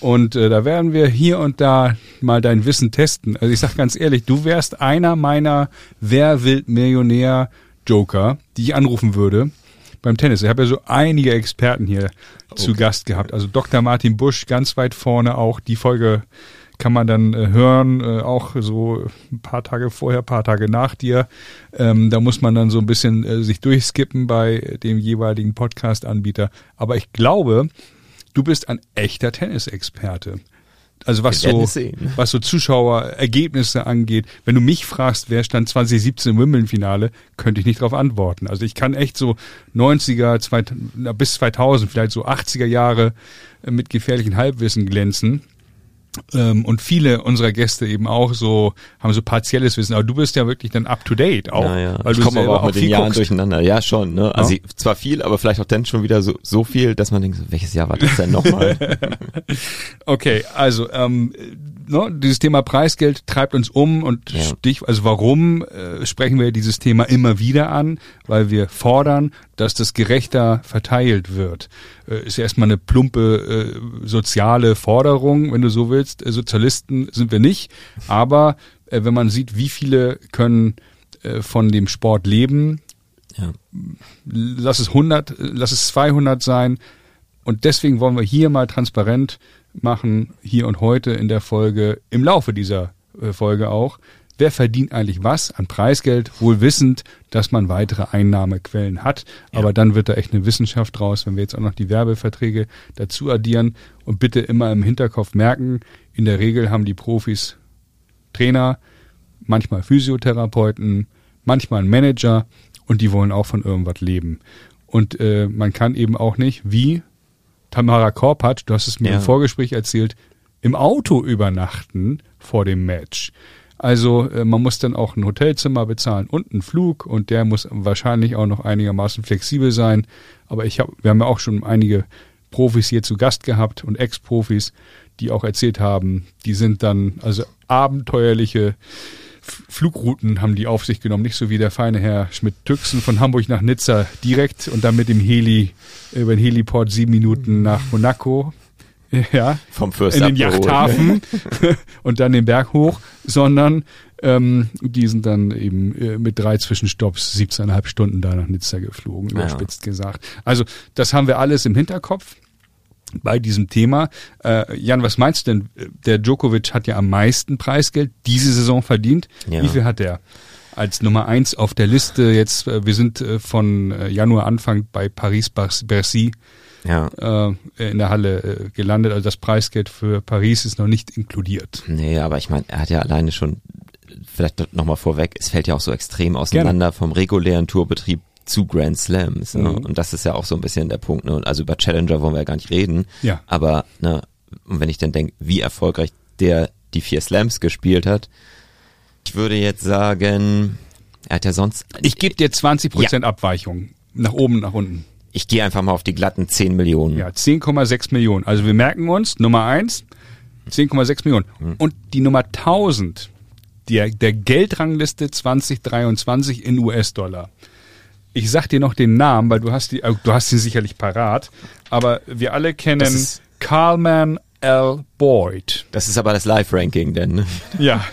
Und äh, da werden wir hier und da mal dein Wissen testen. Also ich sag ganz ehrlich, du wärst einer meiner Wer will Millionär Joker, die ich anrufen würde beim Tennis. Ich habe ja so einige Experten hier zu Gast gehabt. Also Dr. Martin Busch ganz weit vorne auch. Die Folge kann man dann äh, hören, äh, auch so ein paar Tage vorher, paar Tage nach dir. Ähm, da muss man dann so ein bisschen äh, sich durchskippen bei dem jeweiligen Podcast-Anbieter. Aber ich glaube, du bist ein echter Tennisexperte. Also was so, sehen. was so Zuschauerergebnisse angeht. Wenn du mich fragst, wer stand 2017 im Wimbledon-Finale, könnte ich nicht darauf antworten. Also ich kann echt so 90er, 2000, na, bis 2000, vielleicht so 80er Jahre mit gefährlichen Halbwissen glänzen. Ähm, und viele unserer Gäste eben auch so, haben so partielles Wissen. Aber du bist ja wirklich dann up to date auch. Ja, ja. Weil ich du komme aber auch mit den Jahren guckst. durcheinander. Ja, schon. Ne? Also Ja. ich- zwar viel, aber vielleicht auch dann schon wieder so, so viel, dass man denkt, so, welches Jahr war das denn nochmal? Okay, also ähm, ne, dieses Thema Preisgeld treibt uns um und Ja. Stich, also warum äh, sprechen wir dieses Thema immer wieder an? Weil wir fordern, dass das gerechter verteilt wird. Äh, ist ja erstmal eine plumpe äh, soziale Forderung, wenn du so willst. Äh, Sozialisten sind wir nicht, aber äh, wenn man sieht, wie viele können äh, von dem Sport leben, ja. lass es 100, äh, lass es 200 sein. Und deswegen wollen wir hier mal transparent machen, hier und heute in der Folge, im Laufe dieser Folge auch, wer verdient eigentlich was an Preisgeld, wohl wissend, dass man weitere Einnahmequellen hat. Aber dann wird da echt eine Wissenschaft draus, wenn wir jetzt auch noch die Werbeverträge dazu addieren. Und bitte immer im Hinterkopf merken, in der Regel haben die Profis Trainer, manchmal Physiotherapeuten, manchmal einen Manager und die wollen auch von irgendwas leben. Und äh, man kann eben auch nicht, wie Tamara Korpatsch, du hast es mir Ja. im Vorgespräch erzählt, im Auto übernachten vor dem Match. Also äh, man muss dann auch ein Hotelzimmer bezahlen und einen Flug und der muss wahrscheinlich auch noch einigermaßen flexibel sein. Aber ich habe, wir haben ja auch schon einige Profis hier zu Gast gehabt und Ex-Profis, die auch erzählt haben, die sind dann also abenteuerliche Flugrouten haben die auf sich genommen, nicht so wie der feine Herr Schmidt-Tüxen von Hamburg nach Nizza direkt und dann mit dem Heli über den Heliport sieben Minuten nach Monaco. Ja, Vom Fürst in den. Yachthafen und dann den Berg hoch, sondern ähm, die sind dann eben äh, mit drei Zwischenstopps 17,5 Stunden da nach Nizza geflogen, Ja. überspitzt gesagt. Also das haben wir alles im Hinterkopf bei diesem Thema. Äh, Jan, was meinst du denn? Der Djokovic hat ja am meisten Preisgeld diese Saison verdient. Ja. Wie viel hat er? Als Nummer eins auf der Liste jetzt, äh, wir sind äh, von äh, Januar Anfang bei Paris-Bercy Ja. äh, in der Halle äh, gelandet. Also das Preisgeld für Paris ist noch nicht inkludiert. Nee, aber ich meine, er hat ja alleine schon, vielleicht nochmal vorweg, es fällt ja auch so extrem auseinander vom regulären Tourbetrieb zu Grand Slams. Ne? Mhm. Und das ist ja auch so ein bisschen der Punkt. Ne? Also über Challenger wollen wir ja gar nicht reden. Ja. Aber, ne, und wenn ich dann denke, wie erfolgreich der die vier Slams gespielt hat, ich würde jetzt sagen, er hat ja sonst, Ich gebe dir 20 Prozent Abweichung. Nach oben, nach unten. Ich gehe einfach mal auf die glatten 10 Millionen. Ja, 10,6 Millionen. Also wir merken uns, Nummer eins, 10,6 Millionen. Und die Nummer 1000, der, der Geldrangliste 2023 in US-Dollar. Ich sag dir noch den Namen, weil du hast die, äh, du hast ihn sicherlich parat. Aber wir alle kennen Carlman L. Boyd. Das ist aber das Live-Ranking denn. Ne? Ja,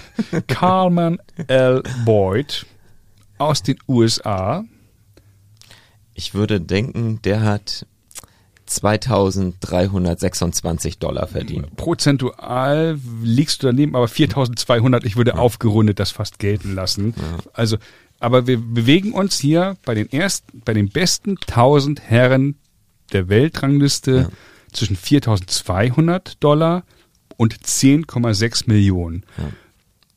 Carlman L. Boyd aus den USA. Ich würde denken, der hat 2326 Dollar verdient. Prozentual liegst du daneben, aber 4200, ich würde Ja. aufgerundet das fast gelten lassen. Ja. Also, aber wir bewegen uns hier bei den ersten, bei den besten 1000 Herren der Weltrangliste Ja. zwischen 4200 Dollar und 10,6 Millionen.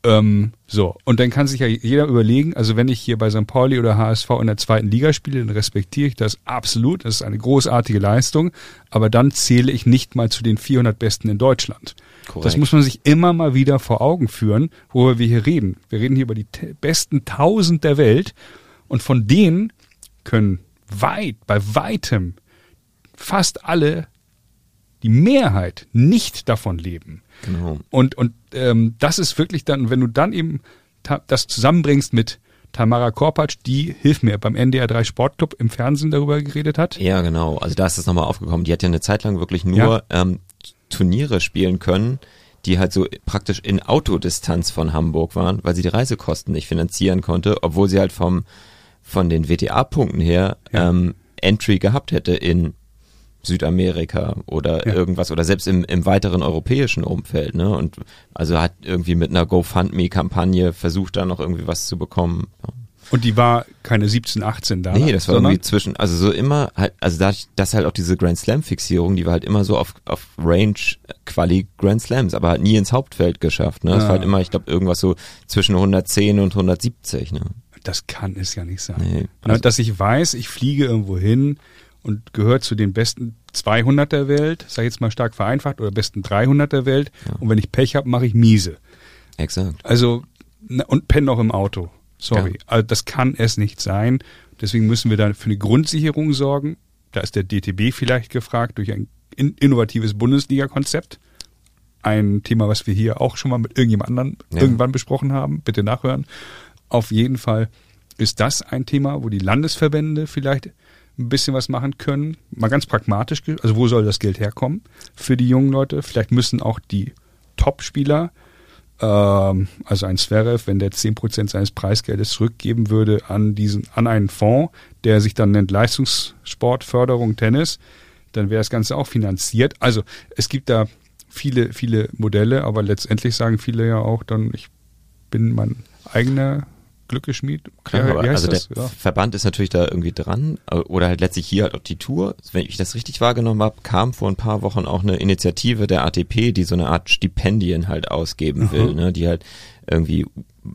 Ähm, so, und dann kann sich ja jeder überlegen, also wenn ich hier bei St. Pauli oder HSV in der zweiten Liga spiele, dann respektiere ich das absolut, das ist eine großartige Leistung, aber dann zähle ich nicht mal zu den 400 Besten in Deutschland. Korrekt. Das muss man sich immer mal wieder vor Augen führen, worüber wir hier reden. Wir reden hier über die te- besten 1000 der Welt und von denen können weit, bei weitem fast alle, die Mehrheit nicht davon leben. Genau. Und, und ähm, das ist wirklich dann, wenn du dann eben das zusammenbringst mit Tamara Korpatsch, die, hilf mir, beim NDR 3 Sportclub im Fernsehen darüber geredet hat. Ja, genau. Also da ist das nochmal aufgekommen. Die hat ja eine Zeit lang wirklich nur ähm, Turniere spielen können, die halt so praktisch in Autodistanz von Hamburg waren, weil sie die Reisekosten nicht finanzieren konnte, obwohl sie halt vom von den WTA-Punkten her Ja. ähm, Entry gehabt hätte in Südamerika oder Ja. irgendwas oder selbst im, im weiteren europäischen Umfeld, ne? Und also hat irgendwie mit einer GoFundMe-Kampagne versucht, da noch irgendwie was zu bekommen. Und die war keine 17, 18 da. Nee, das war irgendwie zwischen, also so immer halt, also dadurch, dass halt auch diese Grand Slam Fixierung, die war halt immer so auf, auf Range Quali Grand Slams, aber halt nie ins Hauptfeld geschafft, ne? Das Ah. war halt immer, ich glaube, irgendwas so zwischen 110 und 170, ne? Das kann es ja nicht sein. Nee. Also- dass ich weiß, ich fliege irgendwo hin und gehört zu den besten 200 der Welt, sag ich jetzt mal stark vereinfacht, oder besten 300 der Welt. Ja. Und wenn ich Pech habe, mache ich miese. Exakt. Also, und penne noch im Auto. Sorry. Ja. Also, das kann es nicht sein. Deswegen müssen wir da für eine Grundsicherung sorgen. Da ist der DTB vielleicht gefragt durch ein in innovatives Bundesliga-Konzept. Ein Thema, was wir hier auch schon mal mit irgendjemand anderen Ja. irgendwann besprochen haben. Bitte nachhören. Auf jeden Fall ist das ein Thema, wo die Landesverbände vielleicht ein bisschen was machen können. Mal ganz pragmatisch, also wo soll das Geld herkommen für die jungen Leute? Vielleicht müssen auch die Top-Spieler, ähm, also ein Zverev, wenn der 10% seines Preisgeldes zurückgeben würde an diesen, an einen Fonds, der sich dann nennt Leistungssport, Förderung, Tennis, dann wäre das Ganze auch finanziert. Also es gibt da viele, viele Modelle, aber letztendlich sagen viele ja auch dann, ich bin mein eigener Glückeschmied. Klar, Ja, also das? der Ja. Verband ist natürlich da irgendwie dran äh, oder halt letztlich hier halt auch die Tour. Wenn ich das richtig wahrgenommen habe, kam vor ein paar Wochen auch eine Initiative der ATP, die so eine Art Stipendien halt ausgeben will, ne, die halt irgendwie,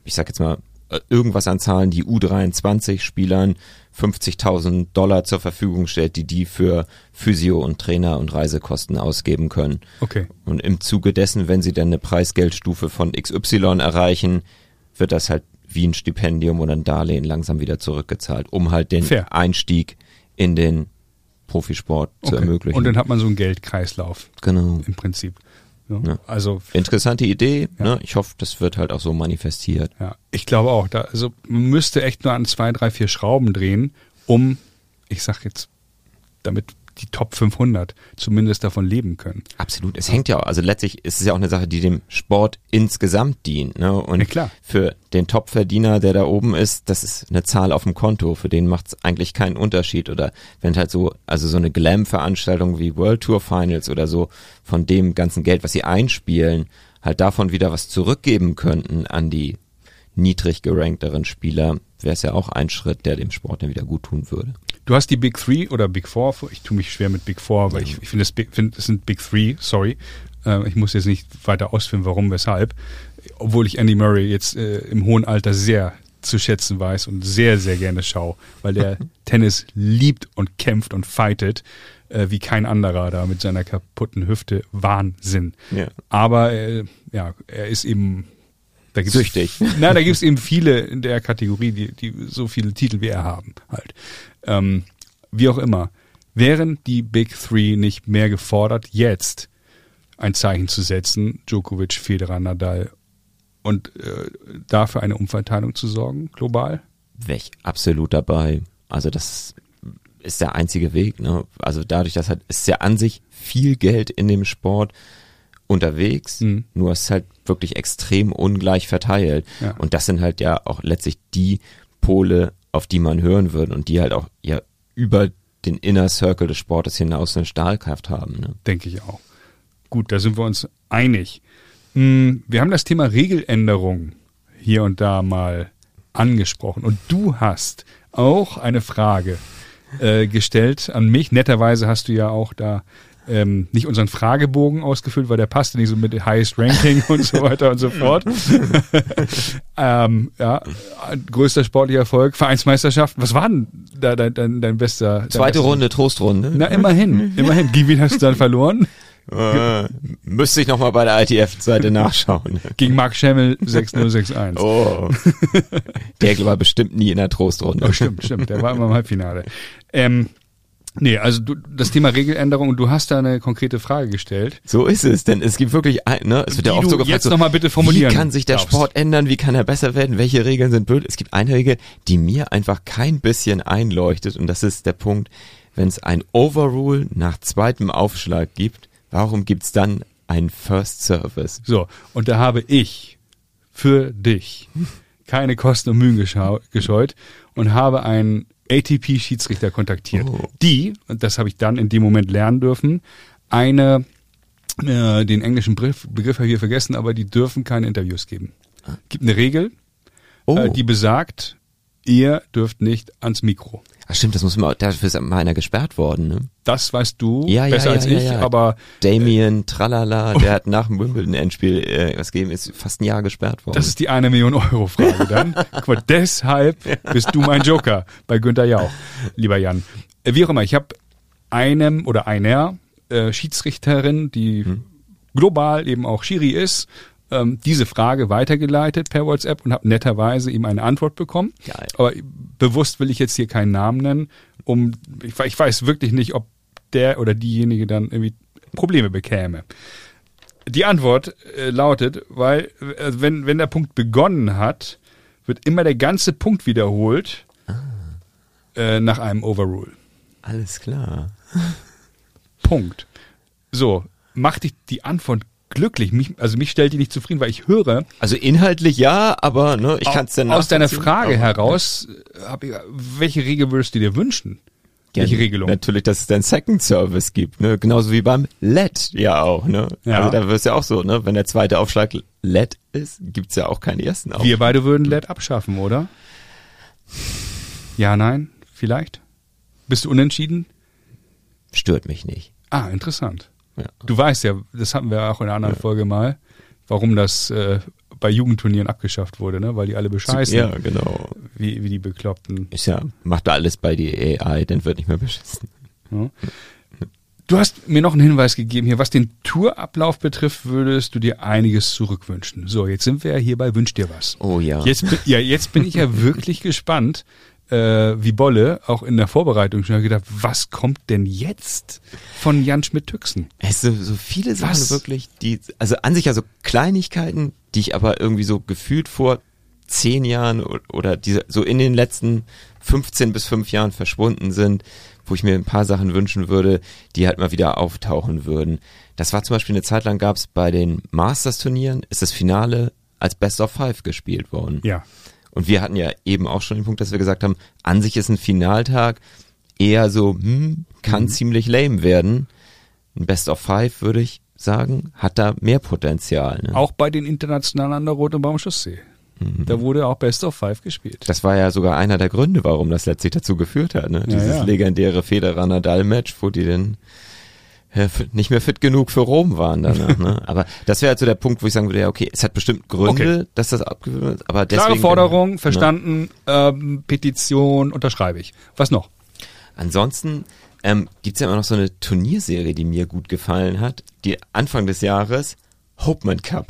ich sag jetzt mal, äh, irgendwas an Zahlen, die U23-Spielern 50.000 Dollar zur Verfügung stellt, die die für Physio und Trainer und Reisekosten ausgeben können. Okay. Und im Zuge dessen, wenn sie dann eine Preisgeldstufe von XY erreichen, wird das halt wie ein Stipendium oder ein Darlehen langsam wieder zurückgezahlt, um halt den Fair. Einstieg in den Profisport zu okay. ermöglichen. Und dann hat man so einen Geldkreislauf genau. im Prinzip. Ja. Ja. Also Interessante Idee. Ja. Ne? Ich hoffe, das wird halt auch so manifestiert. Ja, ich glaube auch. Da, also man müsste echt nur an zwei, drei, vier Schrauben drehen, um, ich sag jetzt, damit die Top 500 zumindest davon leben können. Absolut. Es hängt ja auch, also letztlich ist es ja auch eine Sache, die dem Sport insgesamt dient. Ne? Und Ja, klar. für den Topverdiener, der da oben ist, das ist eine Zahl auf dem Konto. Für den macht es eigentlich keinen Unterschied. Oder wenn halt so, also so eine Glam-Veranstaltung wie World Tour Finals oder so, von dem ganzen Geld, was sie einspielen, halt davon wieder was zurückgeben könnten an die niedrig gerankteren Spieler, wäre es ja auch ein Schritt, der dem Sport dann wieder gut tun würde. Du hast die Big Three oder Big Four, ich tue mich schwer mit Big Four, aber ich, ich finde, es es sind Big Three, sorry. Äh, ich muss jetzt nicht weiter ausführen, warum, weshalb. Obwohl ich Andy Murray jetzt äh, im hohen Alter sehr zu schätzen weiß und sehr, sehr gerne schaue, weil der Tennis liebt und kämpft und fightet, äh, wie kein anderer da mit seiner kaputten Hüfte. Wahnsinn. Ja. Aber äh, ja, er ist eben da gibt's, Süchtig. Na, da gibt es eben viele in der Kategorie, die, die so viele Titel wie er haben, halt. Ähm, wie auch immer. Wären die Big Three nicht mehr gefordert, jetzt ein Zeichen zu setzen, Djokovic, Federer, Nadal und äh, dafür eine Umverteilung zu sorgen, global? wäre ich absolut dabei. Also das ist der einzige Weg. Ne? Also dadurch, dass halt ist ja an sich viel Geld in dem Sport unterwegs, Mhm. nur es ist halt wirklich extrem ungleich verteilt. Ja. Und das sind halt ja auch letztlich die Pole, auf die man hören würde und die halt auch ja über den Inner Circle des Sportes hinaus eine Stahlkraft haben. Ne? Denke ich auch. Gut, da sind wir uns einig. Hm, Wir haben das Thema Regeländerung hier und da mal angesprochen. Und du hast auch eine Frage äh, gestellt an mich. Netterweise hast du ja auch da ähm, nicht unseren Fragebogen ausgefüllt, weil der passte nicht so mit Highest Ranking und so weiter und so fort. ähm, ja, größter sportlicher Erfolg, Vereinsmeisterschaft. Was war denn da dein, dein, dein bester? dein Zweite bester- Runde, Trostrunde. Na, immerhin, immerhin. Gegen wen hast du dann verloren? Äh, müsste ich nochmal bei der ITF-Seite nachschauen. Gegen Mark Schemmel 6061. Oh. Der war bestimmt nie in der Trostrunde. Oh, stimmt, stimmt. Der war immer im Halbfinale. Ähm, nee, also du, das Thema Regeländerung und du hast da eine konkrete Frage gestellt. So ist es, denn es gibt wirklich, ein, ne, es wird ja Die oft du so gefragt, jetzt so, noch mal bitte formulieren wie kann sich der darfst. Sport ändern, wie kann er besser werden, welche Regeln sind blöd? Es gibt eine Regel, die mir einfach kein bisschen einleuchtet und das ist der Punkt, wenn es ein Overrule nach zweitem Aufschlag gibt, warum gibt's dann einen First Service? So, und da habe ich für dich keine Kosten und Mühen gescheut und habe einen ATP-Schiedsrichter kontaktiert, Oh. die, und das habe ich dann in dem Moment lernen dürfen, eine, äh, den englischen Begriff, Begriff habe ich hier vergessen, aber die dürfen keine Interviews geben. Gibt eine Regel, Oh, äh, die besagt, ihr dürft nicht ans Mikro. Ach stimmt, das muss man, dafür ist mal einer gesperrt worden, ne? Das weißt du Ja, ja, besser ja, als ich, aber Damien, tralala, der hat nach dem Wimbledon-Endspiel äh, was gegeben, ist fast ein Jahr gesperrt worden. das ist die eine Million Euro Frage dann. Guck mal, deshalb bist du mein Joker bei Günther Jauch, lieber Jan. Äh, Wie auch immer, ich habe einem oder einer äh, Schiedsrichterin, die Hm. global eben auch Schiri ist, ähm, diese Frage weitergeleitet per WhatsApp und habe netterweise ihm eine Antwort bekommen. Geil. Aber bewusst will ich jetzt hier keinen Namen nennen, um ich, ich weiß wirklich nicht, ob der oder diejenige dann irgendwie Probleme bekäme. Die Antwort äh, lautet, weil äh, wenn wenn der Punkt begonnen hat, wird immer der ganze Punkt wiederholt äh, nach einem Overrule. Alles klar. Punkt. So, macht dich die Antwort glücklich? Mich, also mich stellt die nicht zufrieden, weil ich höre, Also inhaltlich ja, aber ne, ich kann es dann aus deiner. Frage Aber- heraus, äh, hab ich, welche Regel würdest du dir wünschen? Ja, welche Regelung? Natürlich, dass es dann Second Service gibt, ne? Genauso wie beim LED ja auch, ne? Ja. Also da wirst ja auch so, ne? Wenn der zweite Aufschlag LED ist, gibt's ja auch keinen ersten Aufschlag. Wir beide würden LED abschaffen, oder? Ja, nein, vielleicht? Bist du unentschieden? Stört mich nicht. Ah, interessant. Ja. Du weißt ja, das hatten wir auch in einer anderen Folge mal, warum das äh, bei Jugendturnieren abgeschafft wurde, ne? Weil die alle bescheißen, Ja, genau. wie, wie die Bekloppten. Ist ja, macht da alles bei die AI, dann wird nicht mehr beschissen. Ja. Du hast mir noch einen Hinweis gegeben hier, was den Tourablauf betrifft, würdest du dir einiges zurückwünschen. So, jetzt sind wir ja hier bei Wünsch dir was. Oh ja. Jetzt bin, ja, jetzt bin ich ja wirklich gespannt, äh, wie Bolle, auch in der Vorbereitung schon gedacht, was kommt denn jetzt von Jan Schmidt-Tüxen? Es sind so viele Sachen Was? wirklich, die, also an sich ja so Kleinigkeiten, die ich aber irgendwie so gefühlt vor zehn Jahren oder diese, so in den letzten 15 bis fünf Jahren verschwunden sind, wo ich mir ein paar Sachen wünschen würde, die halt mal wieder auftauchen würden. Das war zum Beispiel eine Zeit lang gab es bei den Masters-Turnieren, ist das Finale als Best of Five gespielt worden. Ja. Und wir hatten ja eben auch schon den Punkt, dass wir gesagt haben, an sich ist ein Finaltag eher so, hm, kann Mhm. ziemlich lame werden. Ein Best of Five, würde ich sagen, hat da mehr Potenzial. Ne? Auch bei den internationalen an der Rote Baumschusssee. Mhm. Da wurde auch Best of Five gespielt. Das war ja sogar einer der Gründe, warum das letztlich dazu geführt hat. Ne? Ja, Dieses ja. legendäre Federer-Nadal-Match, wo die fit- nicht mehr fit genug für Rom waren danach. ne? Aber das wäre halt so der Punkt, wo ich sagen würde, ja, okay, es hat bestimmt Gründe, dass das abgewöhnt wird, aber deswegen... Klare Forderung, Ne? verstanden, ähm, Petition, unterschreibe ich. Was noch? Ansonsten ähm, gibt's ja immer noch so eine Turnierserie, die mir gut gefallen hat. Die Anfang des Jahres, Hopeman Cup.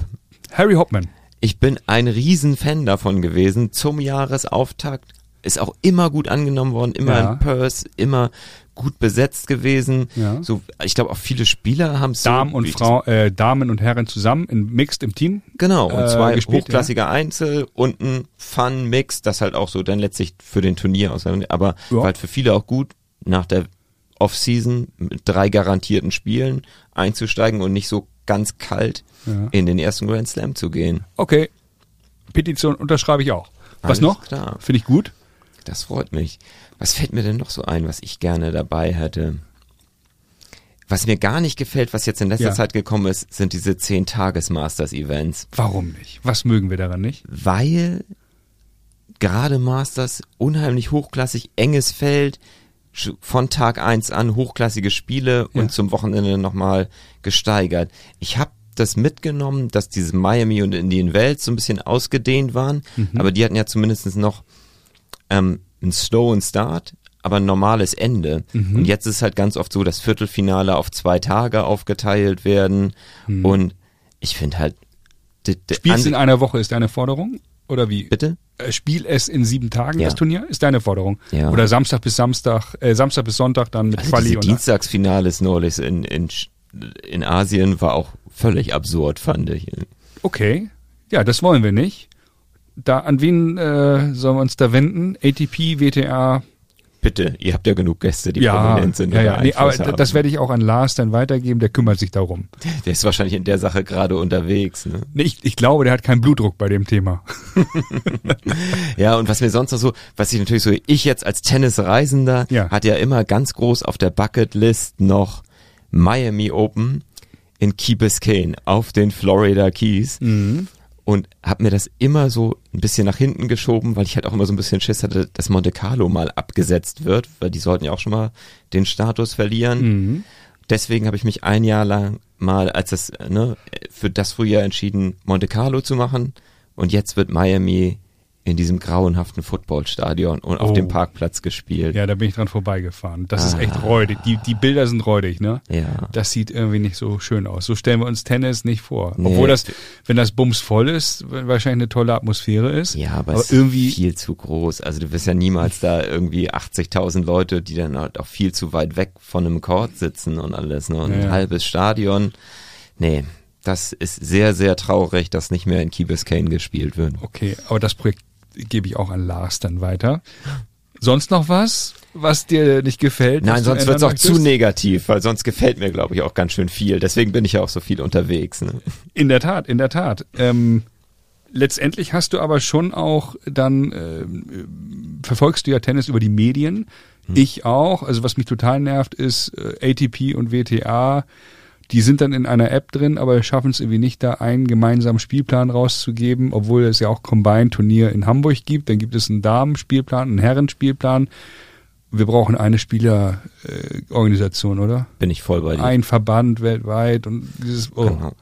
Harry Hopman. Ich bin ein Riesenfan davon gewesen. Zum Jahresauftakt ist auch immer gut angenommen worden, immer Ja. in Perth, immer gut besetzt gewesen. Ja. So, ich glaube auch viele Spieler haben so Damen und Frau, äh, Damen und Herren zusammen, in Mixed im Team. Genau, und äh, zwei gespielt, hochklassige Einzel und ein Fun-Mix, das halt auch so dann letztlich für den Turnier aus, aber Ja. war halt für viele auch gut, nach der Off-Season mit drei garantierten Spielen einzusteigen und nicht so ganz kalt Ja. in den ersten Grand Slam zu gehen. Okay. Petition unterschreibe ich auch. Was Alles noch? Finde ich gut. Das freut mich. Was fällt mir denn noch so ein, was ich gerne dabei hätte? Was mir gar nicht gefällt, was jetzt in letzter Ja. Zeit gekommen ist, sind diese 10-Tages-Masters-Events. Warum nicht? Was mögen wir daran nicht? Weil gerade Masters unheimlich hochklassig, enges Feld, von Tag eins an hochklassige Spiele Ja. und zum Wochenende nochmal gesteigert. Ich habe das mitgenommen, dass diese Miami und Indian Wells so ein bisschen ausgedehnt waren, Mhm. aber die hatten ja zumindest noch ähm, einen slowen Start, aber ein normales Ende. Mhm. Und jetzt ist halt ganz oft so, dass Viertelfinale auf zwei Tage aufgeteilt werden Mhm. und ich finde halt Spielst in einer Woche ist deine Forderung? Oder wie? bitte? Äh, Spiel es in sieben Tagen, Ja. das Turnier? Ist deine Forderung? Ja. Oder Samstag bis Samstag, äh, Samstag bis Sonntag dann mit Also Quali diese Dienstagsfinales neulich in, in, in Asien war auch völlig absurd, fand ich. Okay. Ja, das wollen wir nicht. Da, an wen äh, sollen wir uns da wenden? ATP, WTA? Bitte, ihr habt ja genug Gäste, die Ja, prominent sind. ja, ja. Nee, aber haben. das werde ich auch an Lars dann weitergeben, der kümmert sich darum. Der ist wahrscheinlich in der Sache gerade unterwegs. Ne? Nee, ich, ich glaube, der hat keinen Blutdruck bei dem Thema. Ja, und was mir sonst noch so, was ich natürlich so, ich jetzt als Tennisreisender, Ja. hat ja immer ganz groß auf der Bucketlist noch Miami Open in Key Biscayne auf den Florida Keys. Mhm. Und hab mir das immer so ein bisschen nach hinten geschoben, weil ich halt auch immer so ein bisschen Schiss hatte, dass Monte Carlo mal abgesetzt wird, weil die sollten ja auch schon mal den Status verlieren. Mhm. Deswegen habe ich mich ein Jahr lang mal als das ne, für das Frühjahr entschieden, Monte Carlo zu machen. Und jetzt wird Miami in diesem grauenhaften Footballstadion und auf Oh. dem Parkplatz gespielt. Ja, da bin ich dran vorbeigefahren. Das ist echt Ah. räudig. Die, die Bilder sind räudig, ne? Ja. Das sieht irgendwie nicht so schön aus. So stellen wir uns Tennis nicht vor. Nee. Obwohl das, wenn das Bums voll ist, wahrscheinlich eine tolle Atmosphäre ist. Ja, aber, aber es irgendwie ist viel zu groß. Also du wirst ja niemals da irgendwie 80.000 Leute, die dann halt auch viel zu weit weg von einem Court sitzen und alles. Ne? Und Ja, ein halbes Stadion. Nee, das ist sehr, sehr traurig, dass nicht mehr in Key Biscayne gespielt wird. Okay, aber das Projekt gebe ich auch an Lars dann weiter. Sonst noch was, was dir nicht gefällt? Nein, sonst ändern wird's auch möchtest? zu negativ, weil sonst gefällt mir, glaube ich, auch ganz schön viel. Deswegen bin ich ja auch so viel unterwegs. Ne? In der Tat, in der Tat. Ähm, letztendlich hast du aber schon auch dann ähm, verfolgst du ja Tennis über die Medien. Hm. Ich auch. Also was mich total nervt, ist äh, ATP und WTA. Die sind dann in einer App drin, aber schaffen es irgendwie nicht, da einen gemeinsamen Spielplan rauszugeben, obwohl es ja auch Combined-Turnier in Hamburg gibt. Dann gibt es einen Damenspielplan, einen Herrenspielplan. Wir brauchen eine Spielerorganisation, oder? Bin ich voll bei dir. Ein Verband weltweit und dieses, oh, Genau.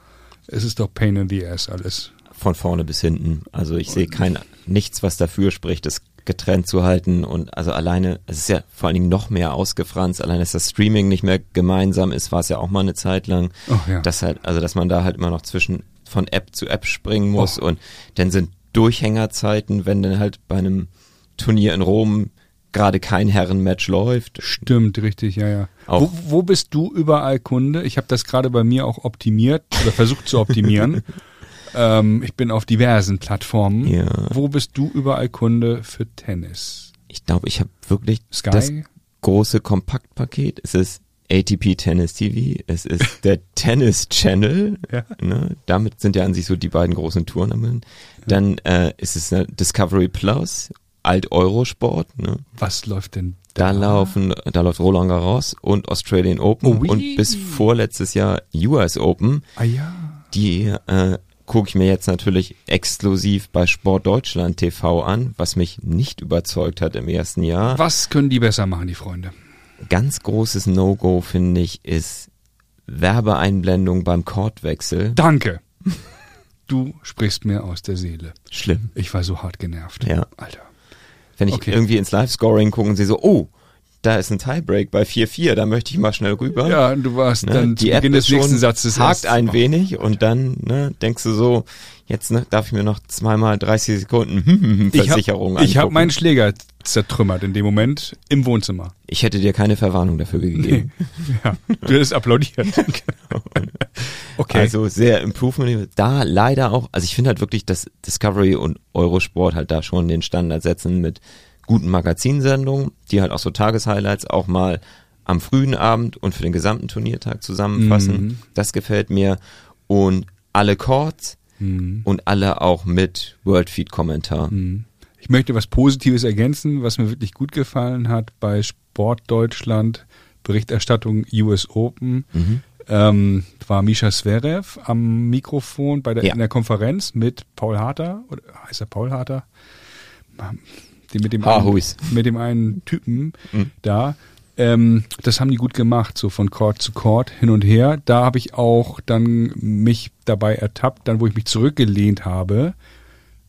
es ist doch Pain in the Ass alles. Von vorne bis hinten. Also ich sehe kein nichts, was dafür spricht, das getrennt zu halten. Und also alleine, es ist ja vor allen Dingen noch mehr ausgefranst. Alleine, dass das Streaming nicht mehr gemeinsam ist, war es ja auch mal eine Zeit lang. Oh ja. Dass halt, also dass man da halt immer noch zwischen von App zu App springen muss Oh. und dann sind Durchhängerzeiten, wenn dann halt bei einem Turnier in Rom gerade kein Herrenmatch läuft. Stimmt, richtig, ja, ja. Wo, wo bist du überall Kunde? Ich habe das gerade bei mir auch optimiert oder versucht zu optimieren. ähm, ich bin auf diversen Plattformen. Ja. Wo bist du überall Kunde für Tennis? Ich glaube, ich habe wirklich Sky? das große Kompaktpaket. Es ist ATP Tennis TV, es ist der Tennis Channel. Ja. Ne? Damit sind ja an sich so die beiden großen Touren. Dann äh, ist es eine Discovery Plus, Alt Eurosport. Ne? Was läuft denn Da laufen, da läuft Roland Garros und Australian Open Oh, oui. und bis vorletztes Jahr US Open. Ah ja. Die äh, gucke ich mir jetzt natürlich exklusiv bei Sport Deutschland TV an, was mich nicht überzeugt hat im ersten Jahr. Was können die besser machen, die Freunde? Ganz großes No-Go, finde ich, ist Werbeeinblendung beim Chordwechsel. Danke. Du sprichst mir aus der Seele. Schlimm. Ich war so hart genervt. Ja. Alter. Wenn ich Okay. irgendwie ins Live-Scoring gucke und sehe so, oh, da ist ein Tiebreak bei 4-4, da möchte ich mal schnell rüber. Ja, du warst Ne? dann zu die App Beginn des ist schon, nächsten Satzes hakt ein wenig und dann ne, denkst du so, jetzt ne, darf ich mir noch zweimal 30 Sekunden Ich hab- Versicherung Ich habe angucken. meinen Schläger zertrümmert in dem Moment im Wohnzimmer. Ich hätte dir keine Verwarnung dafür gegeben. Ja, du hättest applaudiert. Okay. Also sehr Improvement. Da leider auch, also ich finde halt wirklich, dass Discovery und Eurosport halt da schon den Standard setzen mit guten Magazinsendungen, die halt auch so Tageshighlights auch mal am frühen Abend und für den gesamten Turniertag zusammenfassen. Mhm. Das gefällt mir. und alle Chords Mhm. und alle auch mit Worldfeed-Kommentar. Ich möchte was Positives ergänzen, was mir wirklich gut gefallen hat bei Sport Deutschland, Berichterstattung US Open. Mhm. Ähm, war Misha Zverev am Mikrofon bei der, Ja. in der Konferenz mit Paul Harter, oder heißt er Paul Harter? Die mit dem, Ah, einen, Huis. mit dem einen Typen Mhm. da. Ähm, das haben die gut gemacht, so von Court zu Court hin und her. Da habe ich auch dann mich dabei ertappt, dann wo ich mich zurückgelehnt habe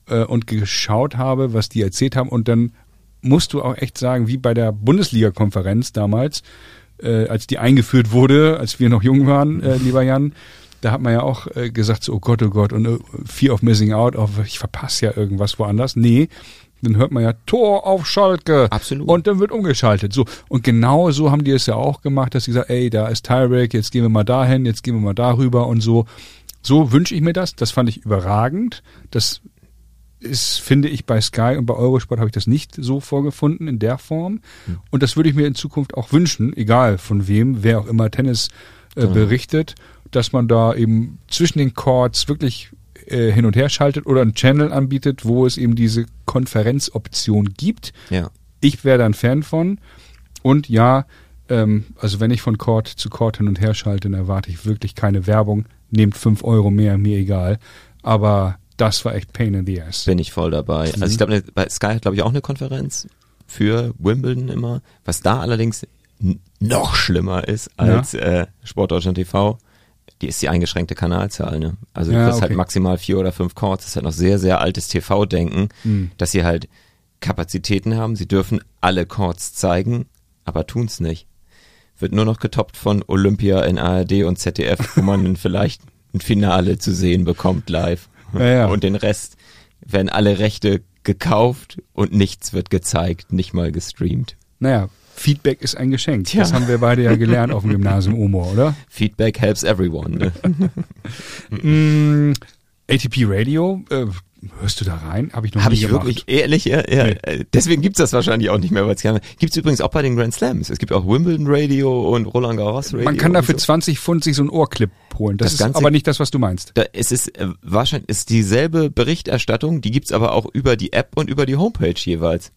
äh, und geschaut habe, was die erzählt haben. Und dann musst du auch echt sagen, wie bei der Bundesliga-Konferenz damals, äh, als die eingeführt wurde, als wir noch jung waren, äh, lieber Jan, da hat man ja auch äh, gesagt, so, oh Gott, oh Gott, und äh, Fear of Missing Out, oh, ich verpasse ja irgendwas woanders. Nee, dann hört man ja Tor auf Schalke. Absolut. Und dann wird umgeschaltet. So. Und genau so haben die es ja auch gemacht, dass sie gesagt, ey, da ist Tiebreak, jetzt gehen wir mal dahin, jetzt gehen wir mal darüber und so. So wünsche ich mir das. Das fand ich überragend. Das ist, finde ich, bei Sky und bei Eurosport habe ich das nicht so vorgefunden in der Form. Und das würde ich mir in Zukunft auch wünschen, egal von wem, wer auch immer Tennis äh, berichtet, dass man da eben zwischen den Chords wirklich äh, hin und her schaltet oder einen Channel anbietet, wo es eben diese Konferenzoption gibt. Ja. Ich wäre da ein Fan von. Und ja, ähm, also wenn ich von Chord zu Chord hin und her schalte, dann erwarte ich wirklich keine Werbung. Nehmt fünf Euro mehr, mir egal. Aber das war echt Pain in the Ass. Bin ich voll dabei. Also ich glaube, bei Sky hat glaube ich auch eine Konferenz für Wimbledon immer. Was da allerdings noch schlimmer ist als äh, Sportdeutschland TV, die ist die eingeschränkte Kanalzahl. Ne? Also du Ja, kriegst okay. halt maximal vier oder fünf Chords. Das ist halt noch sehr, sehr altes TV-Denken, Hm. dass sie halt Kapazitäten haben. Sie dürfen alle Chords zeigen, aber tun's nicht. Wird nur noch getoppt von Olympia in ARD und ZDF, wo man dann vielleicht ein Finale zu sehen bekommt live. Ja, ja. Und den Rest werden alle Rechte gekauft und nichts wird gezeigt, nicht mal gestreamt. Naja, Feedback ist ein Geschenk. Tja. Das haben wir beide ja gelernt auf dem Gymnasium Omo, oder? Feedback helps everyone. Ne? Mm, ATP Radio, äh, hörst du da rein? Habe ich noch Habe nie ich gemacht. wirklich, ehrlich, ja, ja. Nee. deswegen gibt's das wahrscheinlich auch nicht mehr, weil es Gibt's übrigens auch bei den Grand Slams. Es gibt auch Wimbledon Radio und Roland Garros Radio. Man kann und dafür so. 20 Pfund sich so einen Ohrclip holen. Das, Das ist Ganze- aber nicht das, was du meinst. Da, es ist äh, wahrscheinlich ist dieselbe Berichterstattung, die gibt's aber auch über die App und über die Homepage jeweils.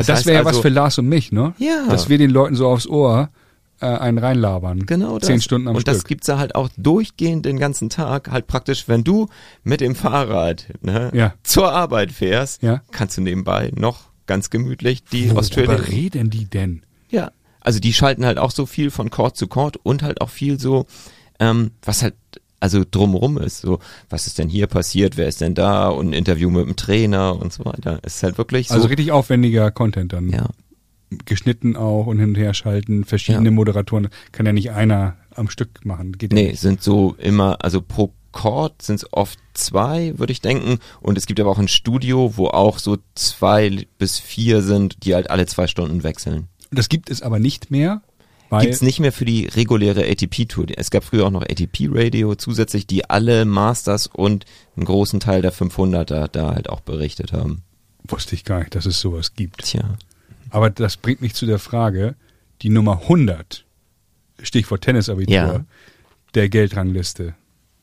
Das, heißt wäre ja also, was für Lars und mich, ne? Ja. Dass wir den Leuten so aufs Ohr äh, einen reinlabern. Genau das. Zehn Stunden am Und Stück. das gibt's da halt auch durchgehend den ganzen Tag. Halt praktisch, wenn du mit dem Fahrrad ne, Ja. zur Arbeit fährst, Ja. kannst du nebenbei noch ganz gemütlich die Worüber Australian. reden die denn? Ja. Also die schalten halt auch so viel von Court zu Court und halt auch viel so, ähm, was halt also drumrum ist. So, was ist denn hier passiert? Wer ist denn da? Und ein Interview mit dem Trainer und so weiter. Es ist halt wirklich so. Also richtig aufwendiger Content dann. ja. Geschnitten auch und hin und her schalten. Verschiedene Ja. Moderatoren. Kann ja nicht einer am Stück machen. Geht ja Nee, nicht. sind so immer, also pro Chord sind es oft zwei, würde ich denken. Und es gibt aber auch ein Studio, wo auch so zwei bis vier sind, die halt alle zwei Stunden wechseln. Das gibt es aber nicht mehr. Weil, Gibt's nicht mehr für die reguläre ATP-Tour. Es gab früher auch noch ATP-Radio zusätzlich, die alle Masters und einen großen Teil der 500er da halt auch berichtet haben. Wusste ich gar nicht, dass es sowas gibt. Tja. Aber das bringt mich zu der Frage, die Nummer 100, Stichwort Tennisabitur, Ja. der Geldrangliste.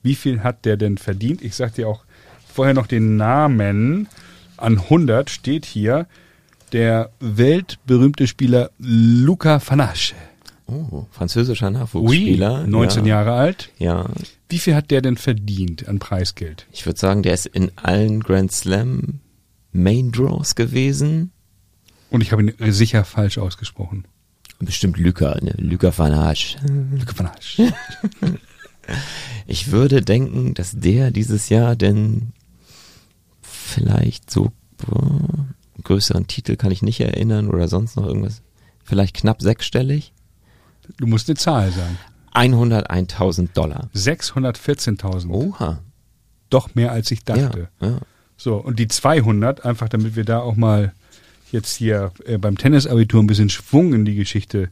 Wie viel hat der denn verdient? Ich sag dir auch vorher noch den Namen. An 100 steht hier der weltberühmte Spieler Luca Fanache. Oh, französischer Nachwuchsspieler. 19 ja. Jahre alt. Ja. Wie viel hat der denn verdient an Preisgeld? Ich würde sagen, der ist in allen Grand Slam Main Draws gewesen. Und ich habe ihn sicher falsch ausgesprochen. Bestimmt Luca, ne? Luca Fanage. Luca Fanache. Ich würde denken, dass der dieses Jahr denn vielleicht so boah, einen größeren Titel kann ich nicht erinnern oder sonst noch irgendwas. Vielleicht knapp sechsstellig. Du musst eine Zahl sagen. 101.000 Dollar. 614.000. Oha. Doch mehr als ich dachte. Ja, ja. So, und die 200, einfach damit wir da auch mal jetzt hier äh, beim Tennisabitur ein bisschen Schwung in die Geschichte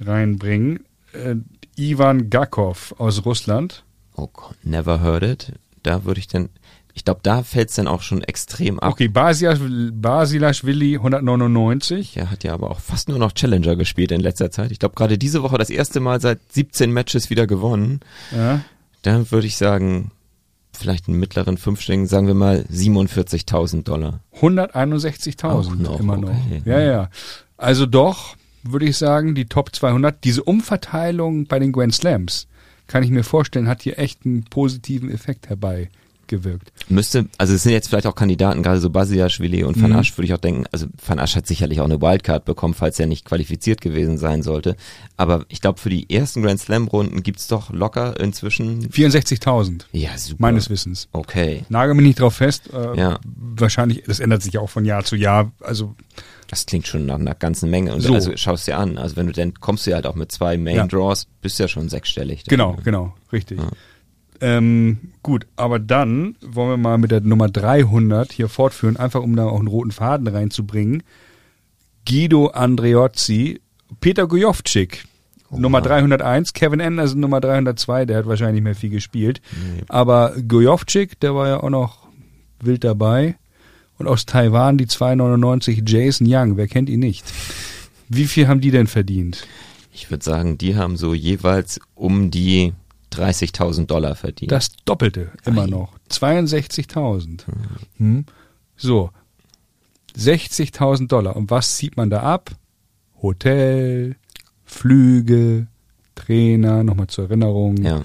reinbringen. Äh, Ivan Gakov aus Russland. Oh Gott, never heard it. Da würde ich dann, ich glaube, da fällt es dann auch schon extrem ab. Okay, Basilash- Basilashvili 199. Er hat ja aber auch fast nur noch Challenger gespielt in letzter Zeit. Ich glaube, gerade diese Woche das erste Mal seit 17 Matches wieder gewonnen. Ja. Dann würde ich sagen, vielleicht einen mittleren fünfstelligen, sagen wir mal 47.000 Dollar. 161.000 noch, immer noch. okay. Ja, ja. Also doch, würde ich sagen, die Top 200, diese Umverteilung bei den Grand Slams, kann ich mir vorstellen, hat hier echt einen positiven Effekt herbeigewirkt. Müsste, also es sind jetzt vielleicht auch Kandidaten, gerade so Basiaschwili und Van Mhm. Asch würde ich auch denken, also Van Asch hat sicherlich auch eine Wildcard bekommen, falls er nicht qualifiziert gewesen sein sollte. Aber ich glaube, für die ersten Grand Slam Runden gibt's doch locker inzwischen, 64.000, ja super. meines Wissens. Okay, Nagel mich nicht drauf fest. Äh, Ja. Wahrscheinlich, das ändert sich auch von Jahr zu Jahr. Also das klingt schon nach einer ganzen Menge. Und So. also schaust dir an, also wenn du dann kommst du ja halt auch mit zwei Main Ja. Draws, bist ja schon sechsstellig. genau, genau, richtig. Ja. Ähm, gut, aber dann wollen wir mal mit der Nummer 300 hier fortführen, einfach um da auch einen roten Faden reinzubringen. Guido Andreozzi, Peter Gojovcik, Nummer 301, Kevin Anderson Nummer 302, der hat wahrscheinlich nicht mehr viel gespielt. Aber Gojovcik, der war ja auch noch wild dabei. Und aus Taiwan die 299 Jason Young, wer kennt ihn nicht? Wie viel haben die denn verdient? Ich würde sagen, die haben so jeweils um die 30.000 Dollar verdient. Das Doppelte immer noch. 62.000. Hm. So. 60.000 Dollar. Und was zieht man da ab? Hotel, Flüge, Trainer, nochmal zur Erinnerung, ja.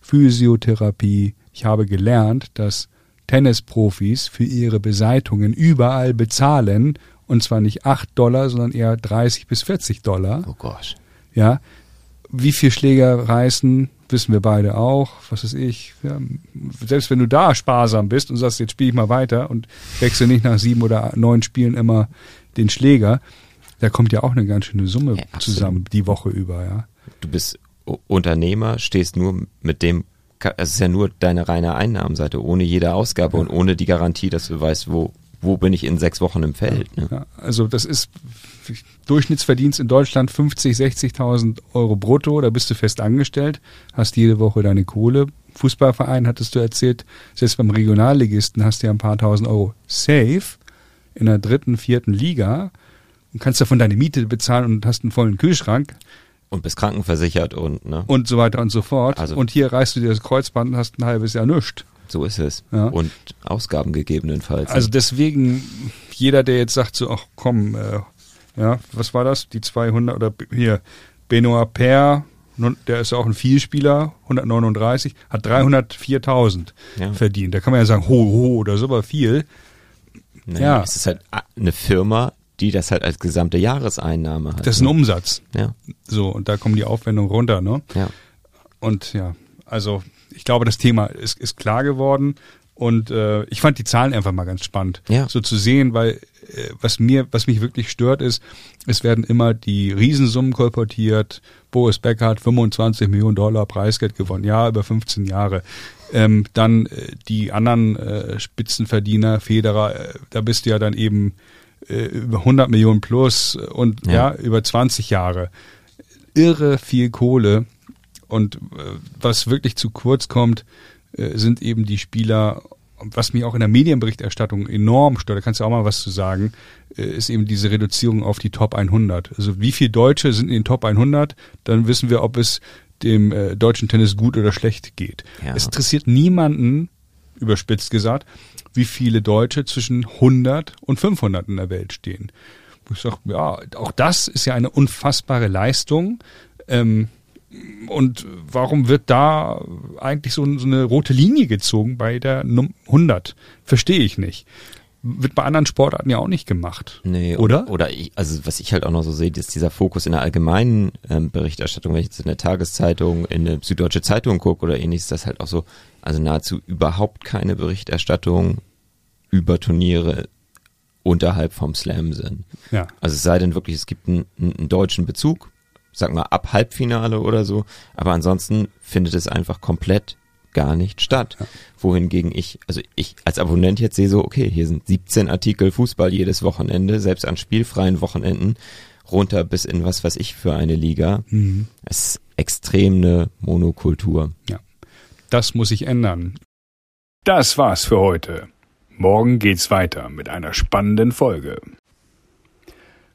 Physiotherapie. Ich habe gelernt, dass Tennisprofis für ihre Beseitungen überall bezahlen. Und zwar nicht 8 Dollar, sondern eher 30 bis 40 Dollar. Oh Gott. Ja. Wie viel Schläger reißen, wissen wir beide auch. Was weiß ich. Ja, selbst wenn du da sparsam bist und sagst, jetzt spiele ich mal weiter und wechsel nicht nach sieben oder neun Spielen immer den Schläger, da kommt ja auch eine ganz schöne Summe Ja, zusammen die Woche über, ja. Du bist Unternehmer, stehst nur mit dem, Ka- es ist ja nur deine reine Einnahmenseite, ohne jede Ausgabe und ohne die Garantie, dass du weißt, wo, wo bin ich in sechs Wochen im Feld. Ne? ja. Also das ist Durchschnittsverdienst in Deutschland 50, 60.000 Euro brutto, da bist du fest angestellt, hast jede Woche deine Kohle. Fußballverein hattest du erzählt, selbst beim Regionalligisten hast du ja ein paar tausend Euro safe in der dritten, vierten Liga und kannst davon deine Miete bezahlen und hast einen vollen Kühlschrank Und bist krankenversichert und, ne? und so weiter und so fort. Also- und hier reißt du dir das Kreuzband und hast ein halbes Jahr nichts. So ist es. Ja. Und Ausgaben gegebenenfalls. Also deswegen, jeder, der jetzt sagt so, ach komm, äh, ja, was war das? Die 200 oder hier, Benoit Per, der ist auch ein Vielspieler, 139, hat 304.000 Ja. verdient. Da kann man ja sagen, ho, ho, oder so, aber viel. naja, ja. Es ist halt eine Firma, die das halt als gesamte Jahreseinnahme hat. Das ist ein ne? Umsatz. Ja, So, und da kommen die Aufwendungen runter, ne? ja. Und ja, also ich glaube, das Thema ist, ist klar geworden. Und äh, ich fand die Zahlen einfach mal ganz spannend, Ja. so zu sehen, weil was mir, was mich wirklich stört, ist, es werden immer die Riesensummen kolportiert. Boris Becker hat 25 Millionen Dollar Preisgeld gewonnen, ja, über 15 Jahre. Ähm, dann äh, die anderen äh, Spitzenverdiener, Federer, äh, da bist du ja dann eben äh, über 100 Millionen plus und ja, Ja. über 20 Jahre. Irre viel Kohle. Und äh, was wirklich zu kurz kommt, äh, sind eben die Spieler, was mich auch in der Medienberichterstattung enorm stört, da kannst du auch mal was zu sagen, äh, ist eben diese Reduzierung auf die Top 100. Also wie viele Deutsche sind in den Top 100, dann wissen wir, ob es dem äh, deutschen Tennis gut oder schlecht geht. Ja. Es interessiert niemanden, überspitzt gesagt, wie viele Deutsche zwischen 100 und 500 in der Welt stehen. Wo ich sage, ja, auch das ist ja eine unfassbare Leistung. Ähm, und warum wird da eigentlich so, so eine rote Linie gezogen bei der Num 100? Verstehe ich nicht. Wird bei anderen Sportarten ja auch nicht gemacht. Nee, Oder? Oder ich, also was ich halt auch noch so sehe, ist dieser Fokus in der allgemeinen ähm, Berichterstattung, wenn ich jetzt in der Tageszeitung, in eine Süddeutsche Zeitung gucke oder ähnliches, das halt auch so, also nahezu überhaupt keine Berichterstattung über Turniere unterhalb vom Slam sind. Ja. Also es sei denn wirklich, es gibt einen, einen deutschen Bezug, sag mal ab Halbfinale oder so, aber ansonsten findet es einfach komplett gar nicht statt. Wohingegen ich, also ich als Abonnent jetzt sehe so, okay, hier sind 17 Artikel Fußball jedes Wochenende, selbst an spielfreien Wochenenden, runter bis in was weiß ich für eine Liga. Mhm. Es ist extrem eine Monokultur. Ja. Das muss sich ändern. Das war's für heute. Morgen geht's weiter mit einer spannenden Folge.